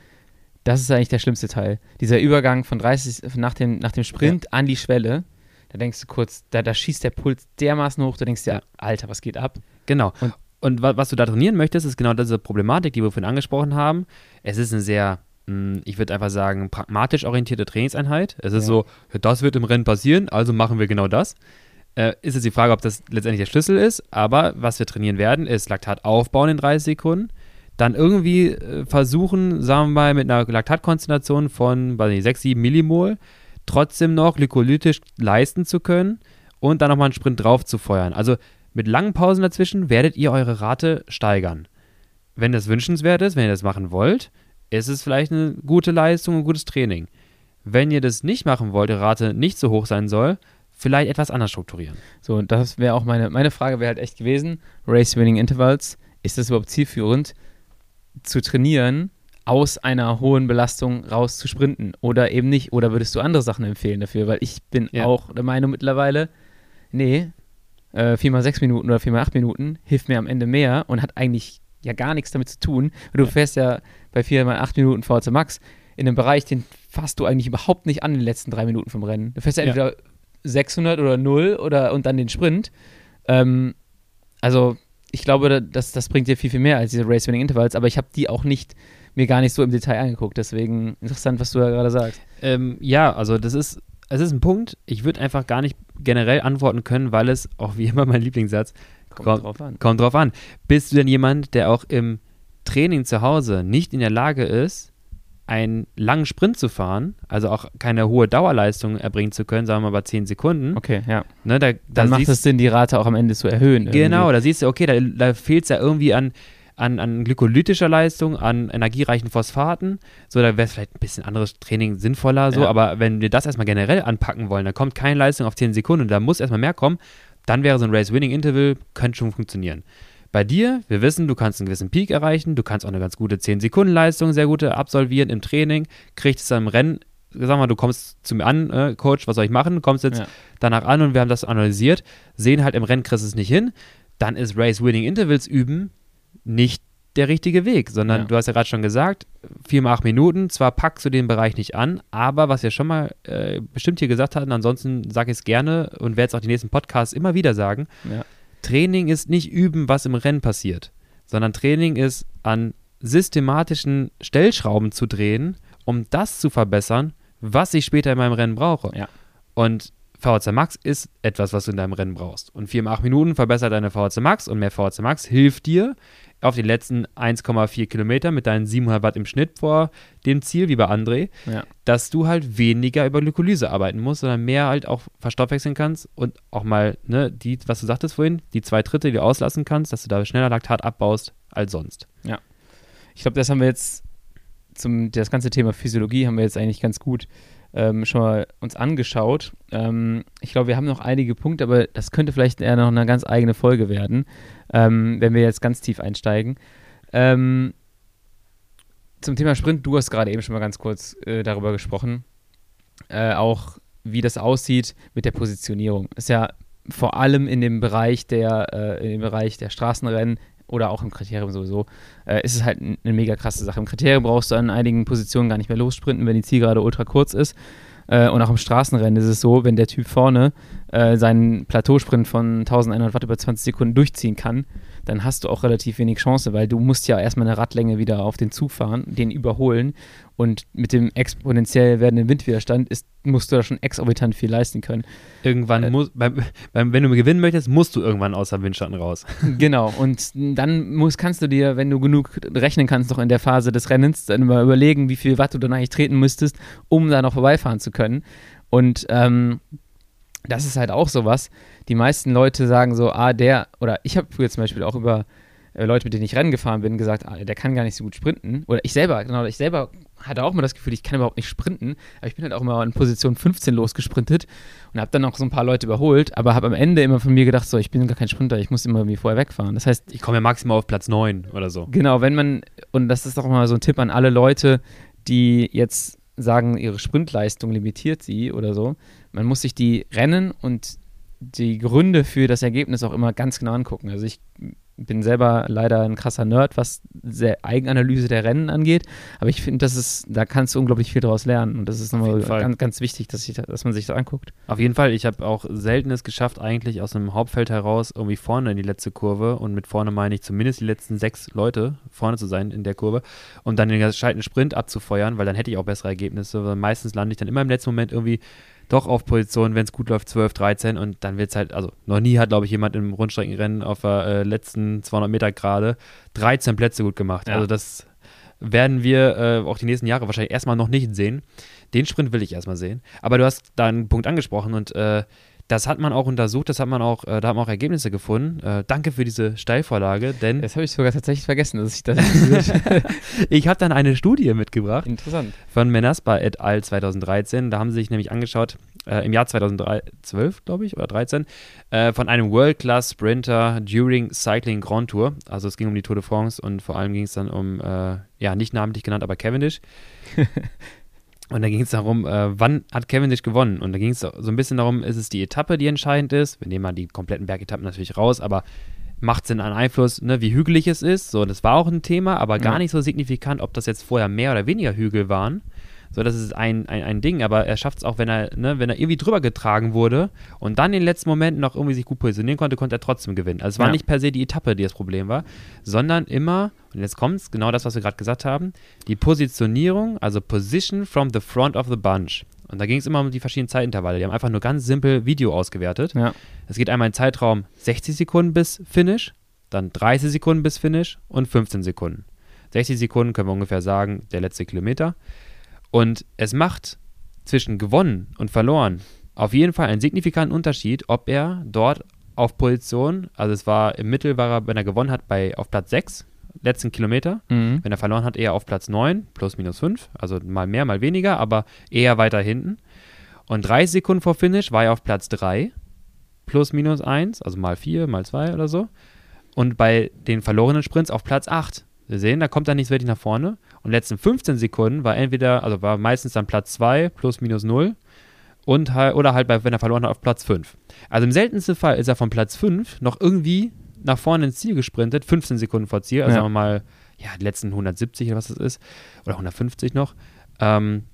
das ist eigentlich der schlimmste Teil. Dieser Übergang von 30, nach dem, nach dem Sprint ja. an die Schwelle, da denkst du kurz, da, da schießt der Puls dermaßen hoch, du denkst dir, ja. Alter, was geht ab? Genau. Und und was du da trainieren möchtest, ist genau diese Problematik, die wir vorhin angesprochen haben. Es ist eine sehr, hm, ich würde einfach sagen, pragmatisch orientierte Trainingseinheit. Es ist ja. so, das wird im Rennen passieren, also machen wir genau das. Äh, ist jetzt die Frage, ob das letztendlich der Schlüssel ist, aber was wir trainieren werden, ist Laktat aufbauen in 30 Sekunden, dann irgendwie äh, versuchen, sagen wir mal, mit einer Laktatkonzentration von, weiß nicht, 6, 7 Millimol trotzdem noch glykolytisch leisten zu können und dann nochmal einen Sprint drauf zu feuern. Also mit langen Pausen dazwischen werdet ihr eure Rate steigern. Wenn das wünschenswert ist, wenn ihr das machen wollt, ist es vielleicht eine gute Leistung, ein gutes Training. Wenn ihr das nicht machen wollt, die Rate nicht so hoch sein soll, vielleicht etwas anders strukturieren. So, und das wäre auch meine, meine Frage wäre halt echt gewesen, Race Winning Intervals, ist das überhaupt zielführend, zu trainieren, aus einer hohen Belastung raus zu sprinten oder eben nicht? Oder würdest du andere Sachen empfehlen dafür? Weil ich bin ja. auch der Meinung mittlerweile, nee, äh, 4x6 Minuten oder 4x8 Minuten hilft mir am Ende mehr und hat eigentlich ja gar nichts damit zu tun. Du fährst ja bei 4x8 Minuten VC Max in einem Bereich, den fasst du eigentlich überhaupt nicht an in den letzten drei Minuten vom Rennen. Du fährst ja entweder 600 oder 0 oder, und dann den Sprint. Ähm, also ich glaube, das, das bringt dir viel, viel mehr als diese Race-Winning-Intervals, aber ich habe die auch nicht mir gar nicht so im Detail angeguckt. Deswegen interessant, was du da gerade sagst. Ähm, ja, also das ist es ist ein Punkt, ich würde einfach gar nicht generell antworten können, weil es, auch wie immer mein Lieblingssatz, kommt, kommt, drauf an. kommt drauf an. Bist du denn jemand, der auch im Training zu Hause nicht in der Lage ist, einen langen Sprint zu fahren, also auch keine hohe Dauerleistung erbringen zu können, sagen wir mal bei 10 Sekunden. Okay, ja. Ne, da, da Dann macht es Sinn, die Rate auch am Ende zu erhöhen. Irgendwie. Genau, da siehst du, okay, da, da fehlt es ja irgendwie an an, an glykolytischer Leistung, an energiereichen Phosphaten. So, da wäre es vielleicht ein bisschen anderes Training sinnvoller, so, ja. aber wenn wir das erstmal generell anpacken wollen, dann kommt keine Leistung auf 10 Sekunden und da muss erstmal mehr kommen, dann wäre so ein Race-Winning-Interval, könnte schon funktionieren. Bei dir, wir wissen, du kannst einen gewissen Peak erreichen, du kannst auch eine ganz gute 10-Sekunden-Leistung, sehr gute absolvieren im Training, kriegst es dann im Rennen, sag mal, du kommst zu mir an, äh, Coach, was soll ich machen? Kommst jetzt ja. danach an und wir haben das analysiert, sehen halt im Rennen kriegst es nicht hin, dann ist Race Winning Intervals üben nicht der richtige Weg, sondern Ja. du hast ja gerade schon gesagt, vier mal acht Minuten, zwar packst du den Bereich nicht an, aber was wir schon mal äh, bestimmt hier gesagt hatten, ansonsten sage ich es gerne und werde es auch die nächsten Podcasts immer wieder sagen, Ja. Training ist nicht üben, was im Rennen passiert, sondern Training ist an systematischen Stellschrauben zu drehen, um das zu verbessern, was ich später in meinem Rennen brauche. Ja. Und VHC Max ist etwas, was du in deinem Rennen brauchst. Und 4 mal 8 Minuten verbessert deine VHC Max und mehr VHC Max hilft dir auf den letzten 1,4 Kilometer mit deinen 700 Watt im Schnitt vor dem Ziel, wie bei André, Ja. dass du halt weniger über Glykolyse arbeiten musst, sondern mehr halt auch verstoffwechseln kannst und auch mal, ne, die, was du sagtest vorhin, die zwei Drittel, die du auslassen kannst, dass du da schneller Laktat abbaust als sonst. Ich glaube, das haben wir jetzt zum das ganze Thema Physiologie haben wir jetzt eigentlich ganz gut ähm, schon mal uns angeschaut. Ähm, ich glaube, wir haben noch einige Punkte, aber das könnte vielleicht eher noch eine ganz eigene Folge werden, ähm, wenn wir jetzt ganz tief einsteigen. Ähm, zum Thema Sprint, du hast gerade eben schon mal ganz kurz äh, darüber gesprochen, äh, auch wie das aussieht mit der Positionierung. Ist ja vor allem in dem Bereich der, äh, in dem Bereich der Straßenrennen oder auch im Kriterium sowieso, äh, ist es halt eine mega krasse Sache. Im Kriterium brauchst du an einigen Positionen gar nicht mehr lossprinten, wenn die Zielgerade ultra kurz ist. Äh, und auch im Straßenrennen ist es so, wenn der Typ vorne äh, seinen Plateausprint von 1100 Watt über 20 Sekunden durchziehen kann, dann hast du auch relativ wenig Chance, weil du musst ja erstmal eine Radlänge wieder auf den Zug fahren, den überholen und mit dem exponentiell werdenden Windwiderstand ist, musst du da schon exorbitant viel leisten können. Irgendwann Äh, muss, beim, beim, wenn du gewinnen möchtest, musst du irgendwann aus dem Windschatten raus. Genau, und dann musst, kannst du dir, wenn du genug rechnen kannst, noch in der Phase des Rennens, dann mal überlegen, wie viel Watt du dann eigentlich treten müsstest, um da noch vorbeifahren zu können. Und ähm, das ist halt auch sowas. Die meisten Leute sagen so, ah, der, oder ich habe früher zum Beispiel auch über äh, Leute, mit denen ich Rennen gefahren bin, gesagt, ah, der kann gar nicht so gut sprinten. Oder ich selber, genau, ich selber hatte auch immer das Gefühl, ich kann überhaupt nicht sprinten. Aber ich bin halt auch immer in Position 15 losgesprintet und habe dann auch so ein paar Leute überholt, aber habe am Ende immer von mir gedacht, so, ich bin gar kein Sprinter, ich muss immer irgendwie vorher wegfahren. Das heißt, Ich komme ja maximal auf Platz 9 oder so. Genau, wenn man, und das ist auch mal so ein Tipp an alle Leute, die jetzt sagen, ihre Sprintleistung limitiert sie oder so, man muss sich die Rennen und die Gründe für das Ergebnis auch immer ganz genau angucken. Also ich bin selber leider ein krasser Nerd, was sehr Eigenanalyse der Rennen angeht, aber ich finde, das ist, da kannst du unglaublich viel daraus lernen. Und das ist nochmal ganz, ganz wichtig, dass, ich, dass man sich das anguckt. Auf jeden Fall, ich habe auch selten es geschafft, eigentlich aus einem Hauptfeld heraus irgendwie vorne in die letzte Kurve. Und mit vorne meine ich zumindest die letzten sechs Leute vorne zu sein in der Kurve. Und dann den gescheiten Sprint abzufeuern, weil dann hätte ich auch bessere Ergebnisse, weil meistens lande ich dann immer im letzten Moment irgendwie doch auf Position, wenn es gut läuft, 12, 13 und dann wird es halt, also noch nie hat, glaube ich, jemand im Rundstreckenrennen auf der äh, letzten 200 Meter gerade 13 Plätze gut gemacht. Ja. Also das werden wir äh, auch die nächsten Jahre wahrscheinlich erstmal noch nicht sehen. Den Sprint will ich erstmal sehen. Aber du hast da einen Punkt angesprochen und äh, das hat man auch untersucht, das hat man auch, äh, da hat man auch Ergebnisse gefunden. Äh, danke für diese Steilvorlage, denn Das habe ich sogar tatsächlich vergessen, dass ich das ich habe dann eine Studie mitgebracht interessant. von Menaspa et al. 2013. Da haben sie sich nämlich angeschaut, äh, im Jahr 2012, glaube ich, oder 13, äh, von einem World-Class-Sprinter during Cycling Grand Tour. Also es ging um die Tour de France und vor allem ging es dann um, äh, ja, nicht namentlich genannt, aber Cavendish. Und da ging es darum, äh, wann hat Cavendish gewonnen? Und da ging es so ein bisschen darum, ist es die Etappe, die entscheidend ist? Wir nehmen mal die kompletten Bergetappen natürlich raus, aber macht es denn einen Einfluss, ne, wie hügelig es ist? So, das war auch ein Thema, aber gar Ja. nicht so signifikant, ob das jetzt vorher mehr oder weniger Hügel waren. So, das ist ein, ein, ein Ding, aber er schafft es auch, wenn er, ne, wenn er irgendwie drüber getragen wurde und dann in den letzten Momenten noch irgendwie sich gut positionieren konnte, konnte er trotzdem gewinnen. Also es war Ja. nicht per se die Etappe, die das Problem war, sondern immer, und jetzt kommt es, genau das, was wir gerade gesagt haben, die Positionierung, also Position from the front of the bunch. Und da ging es immer um die verschiedenen Zeitintervalle. Die haben einfach nur ganz simpel Video ausgewertet. Ja. Es geht einmal in Zeitraum 60 Sekunden bis Finish, dann 30 Sekunden bis Finish und 15 Sekunden. 60 Sekunden können wir ungefähr sagen, der letzte Kilometer. Und es macht zwischen gewonnen und verloren auf jeden Fall einen signifikanten Unterschied, ob er dort auf Position, also es war im Mittel war er, wenn er gewonnen hat, bei auf Platz 6, letzten Kilometer. Mhm. Wenn er verloren hat, eher auf Platz 9, plus minus 5, also mal mehr, mal weniger, aber eher weiter hinten. Und 30 Sekunden vor Finish war er auf Platz 3, plus minus 1, also mal 4, mal 2 oder so. Und bei den verlorenen Sprints auf Platz 8. Wir sehen, da kommt er nicht so wirklich nach vorne. Und letzten 15 Sekunden war entweder, also war meistens dann Platz 2, plus minus 0. Und halt, oder halt, bei, wenn er verloren hat, auf Platz 5. Also im seltensten Fall ist er von Platz 5 noch irgendwie nach vorne ins Ziel gesprintet, 15 Sekunden vor Ziel, also Ja. sagen wir mal, ja, die letzten 170 oder was das ist, oder 150 noch. Ähm,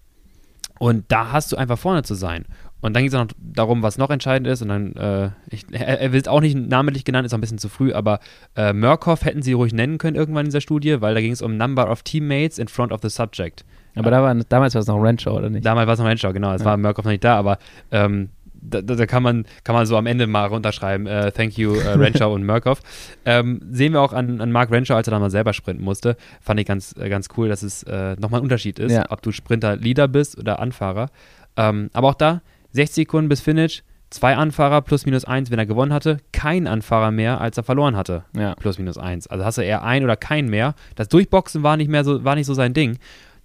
und da hast du einfach vorne zu sein. Und dann ging es noch darum, was noch entscheidend ist. Und dann, äh, ich, er, er, wird auch nicht namentlich genannt, ist auch ein bisschen zu früh, aber äh, Murkoff hätten sie ruhig nennen können irgendwann in dieser Studie, weil da ging es um Number of Teammates in front of the subject. Aber da war, damals war es noch Renshaw, oder nicht? Damals war es noch Renshaw, genau. Es ja. war Murkoff noch nicht da, aber ähm, da, da, kann, man, kann man so am Ende mal runterschreiben, uh, thank you, uh, Renshaw und Murkoff. Ähm, sehen wir auch an, an Mark Renshaw, als er dann mal selber sprinten musste. Fand ich ganz, äh, ganz cool, dass es äh, nochmal ein Unterschied ist, ja. ob du Sprinter-Leader bist oder Anfahrer. Ähm, aber auch da, 60 Sekunden bis Finish, zwei Anfahrer plus minus eins, wenn er gewonnen hatte, kein Anfahrer mehr, als er verloren hatte, ja. plus minus eins. Also hast du eher ein oder kein mehr. Das Durchboxen war nicht mehr so, war nicht so sein Ding.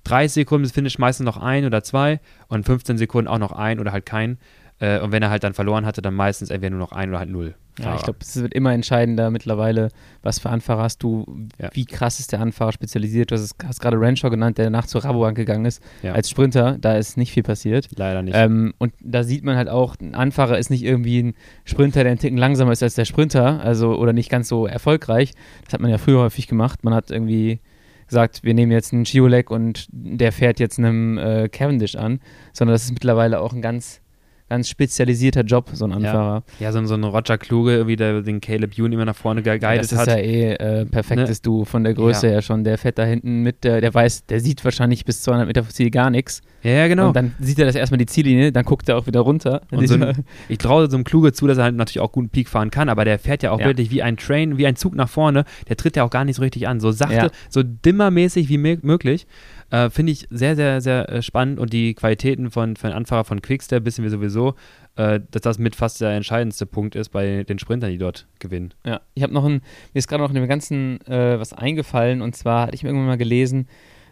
30 Sekunden bis Finish meistens noch ein oder zwei und 15 Sekunden auch noch ein oder halt kein. Äh, und wenn er halt dann verloren hatte, dann meistens entweder nur noch ein oder halt null. Ja, ich glaube, es wird immer entscheidender mittlerweile, was für Anfahrer hast du, ja. wie krass ist der Anfahrer spezialisiert. Du hast, hast gerade Renshaw genannt, der nach zur Rabobank gegangen ist. Ja. Als Sprinter, da ist nicht viel passiert. Leider nicht. Ähm, und da sieht man halt auch, ein Anfahrer ist nicht irgendwie ein Sprinter, der einen Ticken langsamer ist als der Sprinter, also oder nicht ganz so erfolgreich. Das hat man ja früher häufig gemacht. Man hat irgendwie gesagt, wir nehmen jetzt einen Chiolek und der fährt jetzt einem äh, Cavendish an, sondern das ist mittlerweile auch ein ganz ganz spezialisierter Job, so ein Anfahrer. Ja, ja so, so ein Roger Kluge, wie der den Caleb Youn immer nach vorne geguidet hat. Das ist hat. ja eh äh, perfektes ne? Du von der Größe ja. her schon. Der fährt da hinten mit, der, der weiß, der sieht wahrscheinlich bis 200 Meter vor Ziel gar nichts. Ja, ja, genau. Und dann sieht er das erstmal die Ziellinie, dann guckt er auch wieder runter. So ein, ich traue so einem Kluge zu, dass er halt natürlich auch guten Peak fahren kann, aber der fährt ja auch ja. wirklich wie ein Train, wie ein Zug nach vorne. Der tritt ja auch gar nicht so richtig an. So sachte, so dimmermäßig wie möglich. Äh, Finde ich sehr, sehr, sehr äh, spannend und die Qualitäten von, von Anfahrer von Quickstep wissen wir sowieso äh, dass das mit fast der entscheidendste Punkt ist bei den Sprintern, die dort gewinnen. Ja, ich habe noch ein, mir ist gerade noch in dem Ganzen äh, was eingefallen und zwar hatte ich mir irgendwann mal gelesen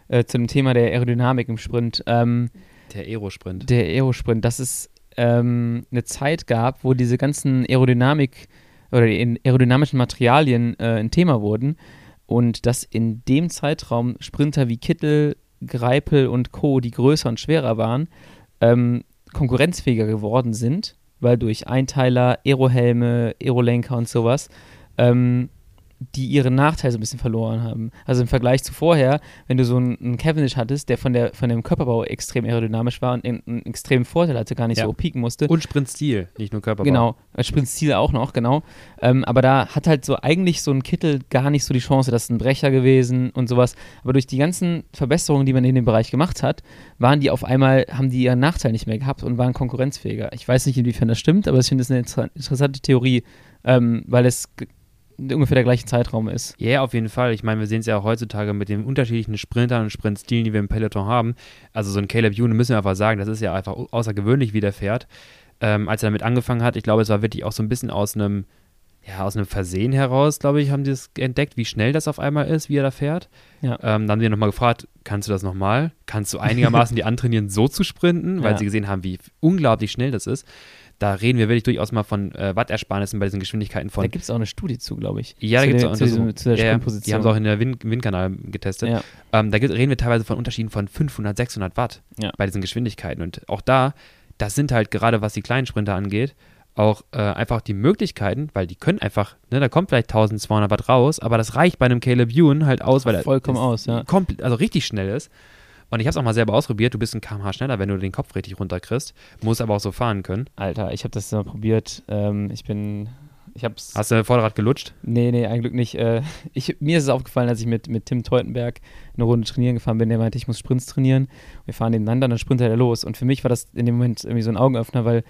äh, zu dem Thema der Aerodynamik im Sprint. Ähm, der Aerosprint. Der Aerosprint, dass es ähm, eine Zeit gab, wo diese ganzen Aerodynamik oder die aerodynamischen Materialien äh, ein Thema wurden und dass in dem Zeitraum Sprinter wie Kittel, Greipel und Co., die größer und schwerer waren, ähm, konkurrenzfähiger geworden sind, weil durch Einteiler, Aerohelme, Aerolenker und sowas ähm, die ihren Nachteil so ein bisschen verloren haben. Also im Vergleich zu vorher, wenn du so einen, einen Cavendish hattest, der von, der, von dem Körperbau extrem aerodynamisch war und einen, einen extremen Vorteil hatte, gar nicht ja. so pieken musste. Und Sprintstil, nicht nur Körperbau. Genau, Sprintstil auch noch, genau. Ähm, aber da hat halt so eigentlich so ein Kittel gar nicht so die Chance, das ist ein Brecher gewesen und sowas. Aber durch die ganzen Verbesserungen, die man in dem Bereich gemacht hat, waren die auf einmal, haben die ihren Nachteil nicht mehr gehabt und waren konkurrenzfähiger. Ich weiß nicht, inwiefern das stimmt, aber ich finde das eine interessante Theorie, ähm, weil es ungefähr der gleiche Zeitraum ist. Ja, yeah, auf jeden Fall. Ich meine, wir sehen es ja auch heutzutage mit den unterschiedlichen Sprintern und Sprintstilen, die wir im Peloton haben. Also so ein Caleb Ewan, müssen wir einfach sagen, das ist ja einfach außergewöhnlich, wie der fährt. Ähm, als er damit angefangen hat, ich glaube, es war wirklich auch so ein bisschen aus einem, ja, aus einem Versehen heraus, glaube ich, haben die es entdeckt, wie schnell das auf einmal ist, wie er da fährt. Ja. Ähm, dann haben sie nochmal gefragt, kannst du das nochmal? Kannst du einigermaßen die antrainieren, so zu sprinten? Weil ja. sie gesehen haben, wie unglaublich schnell das ist da reden wir wirklich durchaus mal von äh, Wattersparnissen bei diesen Geschwindigkeiten von. Da gibt es auch eine Studie zu, glaube ich. Ja, da gibt es auch zu, zu, der ja, Die haben es auch in der Wind, Windkanal getestet. Ja. Ähm, da reden wir teilweise von Unterschieden von 500, 600 Watt ja. bei diesen Geschwindigkeiten. Und auch da, das sind halt gerade, was die kleinen Sprinter angeht, auch äh, einfach die Möglichkeiten, weil die können einfach, ne, da kommt vielleicht 1200 Watt raus, aber das reicht bei einem Caleb Ewan halt aus, weil er vollkommen aus, ja. Komplett, also richtig schnell ist. Und ich habe es auch mal selber ausprobiert. Du bist ein kmh schneller, wenn du den Kopf richtig runterkriegst. Musst aber auch so fahren können. Alter, ich habe das mal probiert. Ähm, ich bin. Ich hab's, Hast du Vorderrad gelutscht? Nee, nee, eigentlich Glück nicht. Äh, ich, mir ist es aufgefallen, als ich mit, mit Tim Teutenberg eine Runde trainieren gefahren bin. Der meinte, ich muss Sprints trainieren. Wir fahren nebeneinander und dann sprintet er los. Und für mich war das in dem Moment irgendwie so ein Augenöffner, weil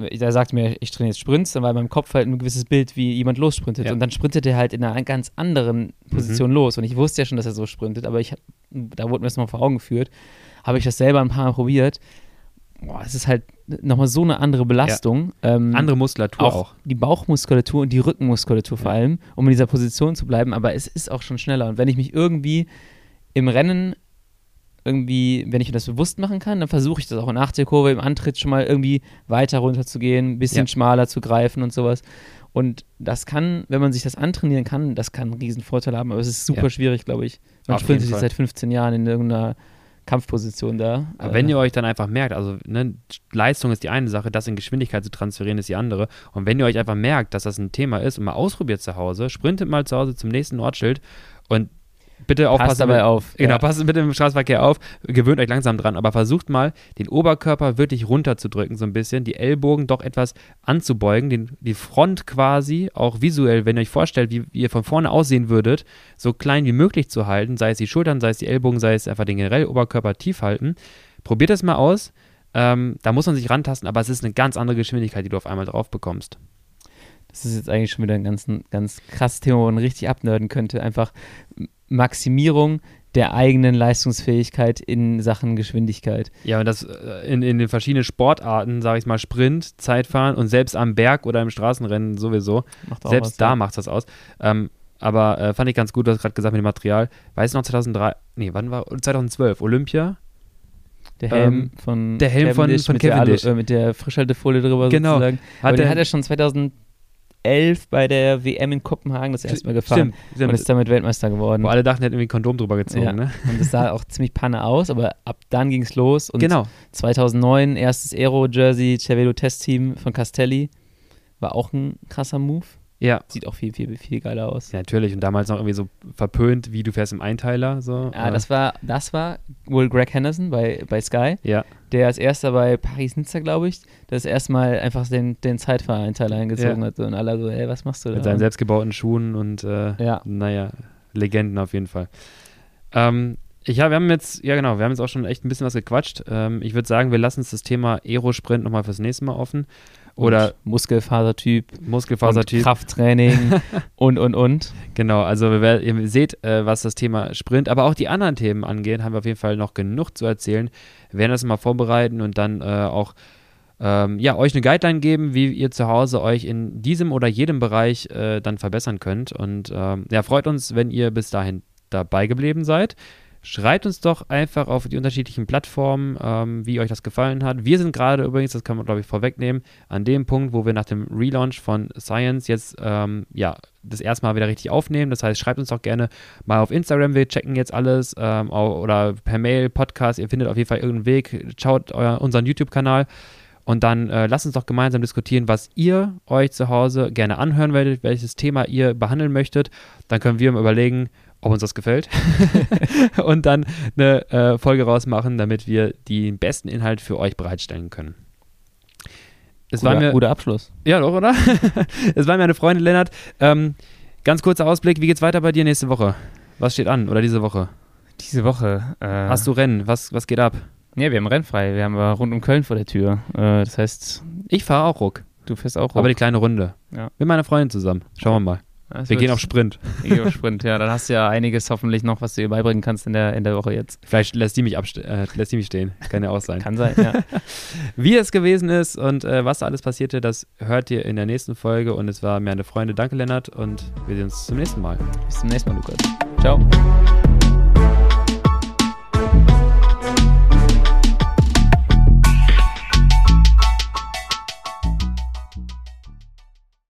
der sagt mir, ich trainiere jetzt Sprints, dann war in meinem Kopf halt ein gewisses Bild, wie jemand lossprintet. Ja. Und dann sprintet er halt in einer ganz anderen Position mhm. los. Und ich wusste ja schon, dass er so sprintet, aber ich, da wurde mir das mal vor Augen geführt. Habe ich das selber ein paar Mal probiert. Boah, es ist halt nochmal so eine andere Belastung. Ja. Ähm, andere Muskulatur auch, auch, Die Bauchmuskulatur und die Rückenmuskulatur ja. vor allem, um in dieser Position zu bleiben. Aber es ist auch schon schneller. Und wenn ich mich irgendwie im Rennen irgendwie, wenn ich mir das bewusst machen kann, dann versuche ich das auch in der Kurve im Antritt schon mal irgendwie weiter runter zu gehen, ein bisschen ja. schmaler zu greifen und sowas. Und das kann, wenn man sich das antrainieren kann, das kann einen riesen Vorteil haben, aber es ist super ja. schwierig, glaube ich. Man Auf sprintet sich seit 15 Jahren in irgendeiner Kampfposition da. Aber äh, wenn ihr euch dann einfach merkt, also ne, Leistung ist die eine Sache, das in Geschwindigkeit zu transferieren ist die andere. Und wenn ihr euch einfach merkt, dass das ein Thema ist und mal ausprobiert zu Hause, sprintet mal zu Hause zum nächsten Ortsschild und bitte aufpassen. Passt dabei mit- auf. Genau, Ja. passt bitte im Straßenverkehr auf, gewöhnt euch langsam dran, aber versucht mal, den Oberkörper wirklich runterzudrücken, so ein bisschen, die Ellbogen doch etwas anzubeugen, den, die Front quasi, auch visuell, wenn ihr euch vorstellt, wie, wie ihr von vorne aussehen würdet, so klein wie möglich zu halten, sei es die Schultern, sei es die Ellbogen, sei es einfach den generell Oberkörper tief halten. Probiert das mal aus. Ähm, da muss man sich rantasten, aber es ist eine ganz andere Geschwindigkeit, die du auf einmal drauf bekommst. Das ist jetzt eigentlich schon wieder ein ganz, ganz krasses Thema, wo man richtig abnörden könnte. Einfach Maximierung der eigenen Leistungsfähigkeit in Sachen Geschwindigkeit. Ja, und das äh, in, in den verschiedenen Sportarten, sage ich mal, Sprint, Zeitfahren und selbst am Berg oder im Straßenrennen sowieso. Macht auch Selbst was, da ja. macht das aus. Ähm, aber äh, fand ich ganz gut, du hast gerade gesagt mit dem Material. Weißt du noch 2003, nee, wann war, 2012, Olympia? Der Helm Ähm, von der Helm von- Cavendish von mit, der Cavendish. Alu, äh, mit der Frischhaltefolie drüber Genau. sozusagen. Aber Hat den er- hat er schon 2011 bei der WM in Kopenhagen das erste Mal gefahren Stimmt, stimmt. und ist damit Weltmeister geworden. Wo alle dachten, er hätte irgendwie ein Kondom drüber gezogen, Ja. ne? Und das sah auch ziemlich panne aus, aber ab dann ging es los. Und Genau. 2009 erstes Aero-Jersey, Cervelo Test-Team von Castelli. War auch ein krasser Move. Ja. Sieht auch viel, viel, viel geiler aus. ja, natürlich. Und damals noch irgendwie so verpönt, wie du fährst im Einteiler. So. Ja, Äh, das war, das war wohl Greg Henderson bei, bei Sky, ja. der als erster bei Paris-Nizza, glaube ich, das erste Mal einfach den, den Zeitfahreinteil eingezogen Ja. hat. Und alle so, ey, was machst du da? Mit seinen selbstgebauten Schuhen und äh, Ja. naja, Legenden auf jeden Fall. Ähm, hab, wir haben jetzt, ja genau, wir haben jetzt auch schon echt ein bisschen was gequatscht. Ähm, ich würde sagen, wir lassen uns das Thema Aerosprint nochmal fürs nächste Mal offen. Oder Muskelfasertyp, Muskelfasertyp. Krafttraining und, und, und. Genau, also ihr seht, äh, was das Thema Sprint, aber auch die anderen Themen angehen, haben wir auf jeden Fall noch genug zu erzählen. Wir werden das mal vorbereiten und dann äh, auch ähm, ja, euch eine Guideline geben, wie ihr zu Hause euch in diesem oder jedem Bereich äh, dann verbessern könnt. Und ähm, ja, freut uns, wenn ihr bis dahin dabei geblieben seid. Schreibt uns doch einfach auf die unterschiedlichen Plattformen, ähm, wie euch das gefallen hat. Wir sind gerade übrigens, das kann man glaube ich vorwegnehmen, an dem Punkt, wo wir nach dem Relaunch von Science jetzt ähm, ja das erste Mal wieder richtig aufnehmen. Das heißt, schreibt uns doch gerne mal auf Instagram. Wir checken jetzt alles ähm, oder per Mail, Podcast. Ihr findet auf jeden Fall irgendeinen Weg. Schaut euer, unseren YouTube-Kanal. Und dann äh, lasst uns doch gemeinsam diskutieren, was ihr euch zu Hause gerne anhören werdet, welches Thema ihr behandeln möchtet. Dann können wir mal überlegen, ob uns das gefällt. und dann eine äh, Folge rausmachen, damit wir den besten Inhalt für euch bereitstellen können. Es war Guter, mir, guter Abschluss. ja, doch, oder? es war mir eine Freundin, Lennart. Ähm, ganz kurzer Ausblick, wie geht's weiter bei dir nächste Woche? Was steht an oder diese Woche? Diese Woche. Äh, Hast du Rennen? Was, was geht ab? Ja, wir haben rennfrei. Wir haben äh, rund um Köln vor der Tür. Äh, das heißt, Ich fahre auch Ruck, du fährst auch aber die kleine Runde. Ja. Mit meiner Freundin zusammen. Schauen wir mal. Das Wir wird- gehen auf Sprint. Wir gehen auf Sprint, ja. Dann hast du ja einiges hoffentlich noch, was du ihr beibringen kannst in der, in der Woche jetzt. Vielleicht lässt die mich, äh, lässt die mich stehen. Kann ja auch sein. Kann sein, ja. Wie es gewesen ist und äh, was da alles passierte, das hört ihr in der nächsten Folge. Und es war mir eine Freunde. Danke, Lennart. Und wir sehen uns zum nächsten Mal. Bis zum nächsten Mal, Lukas. Ciao.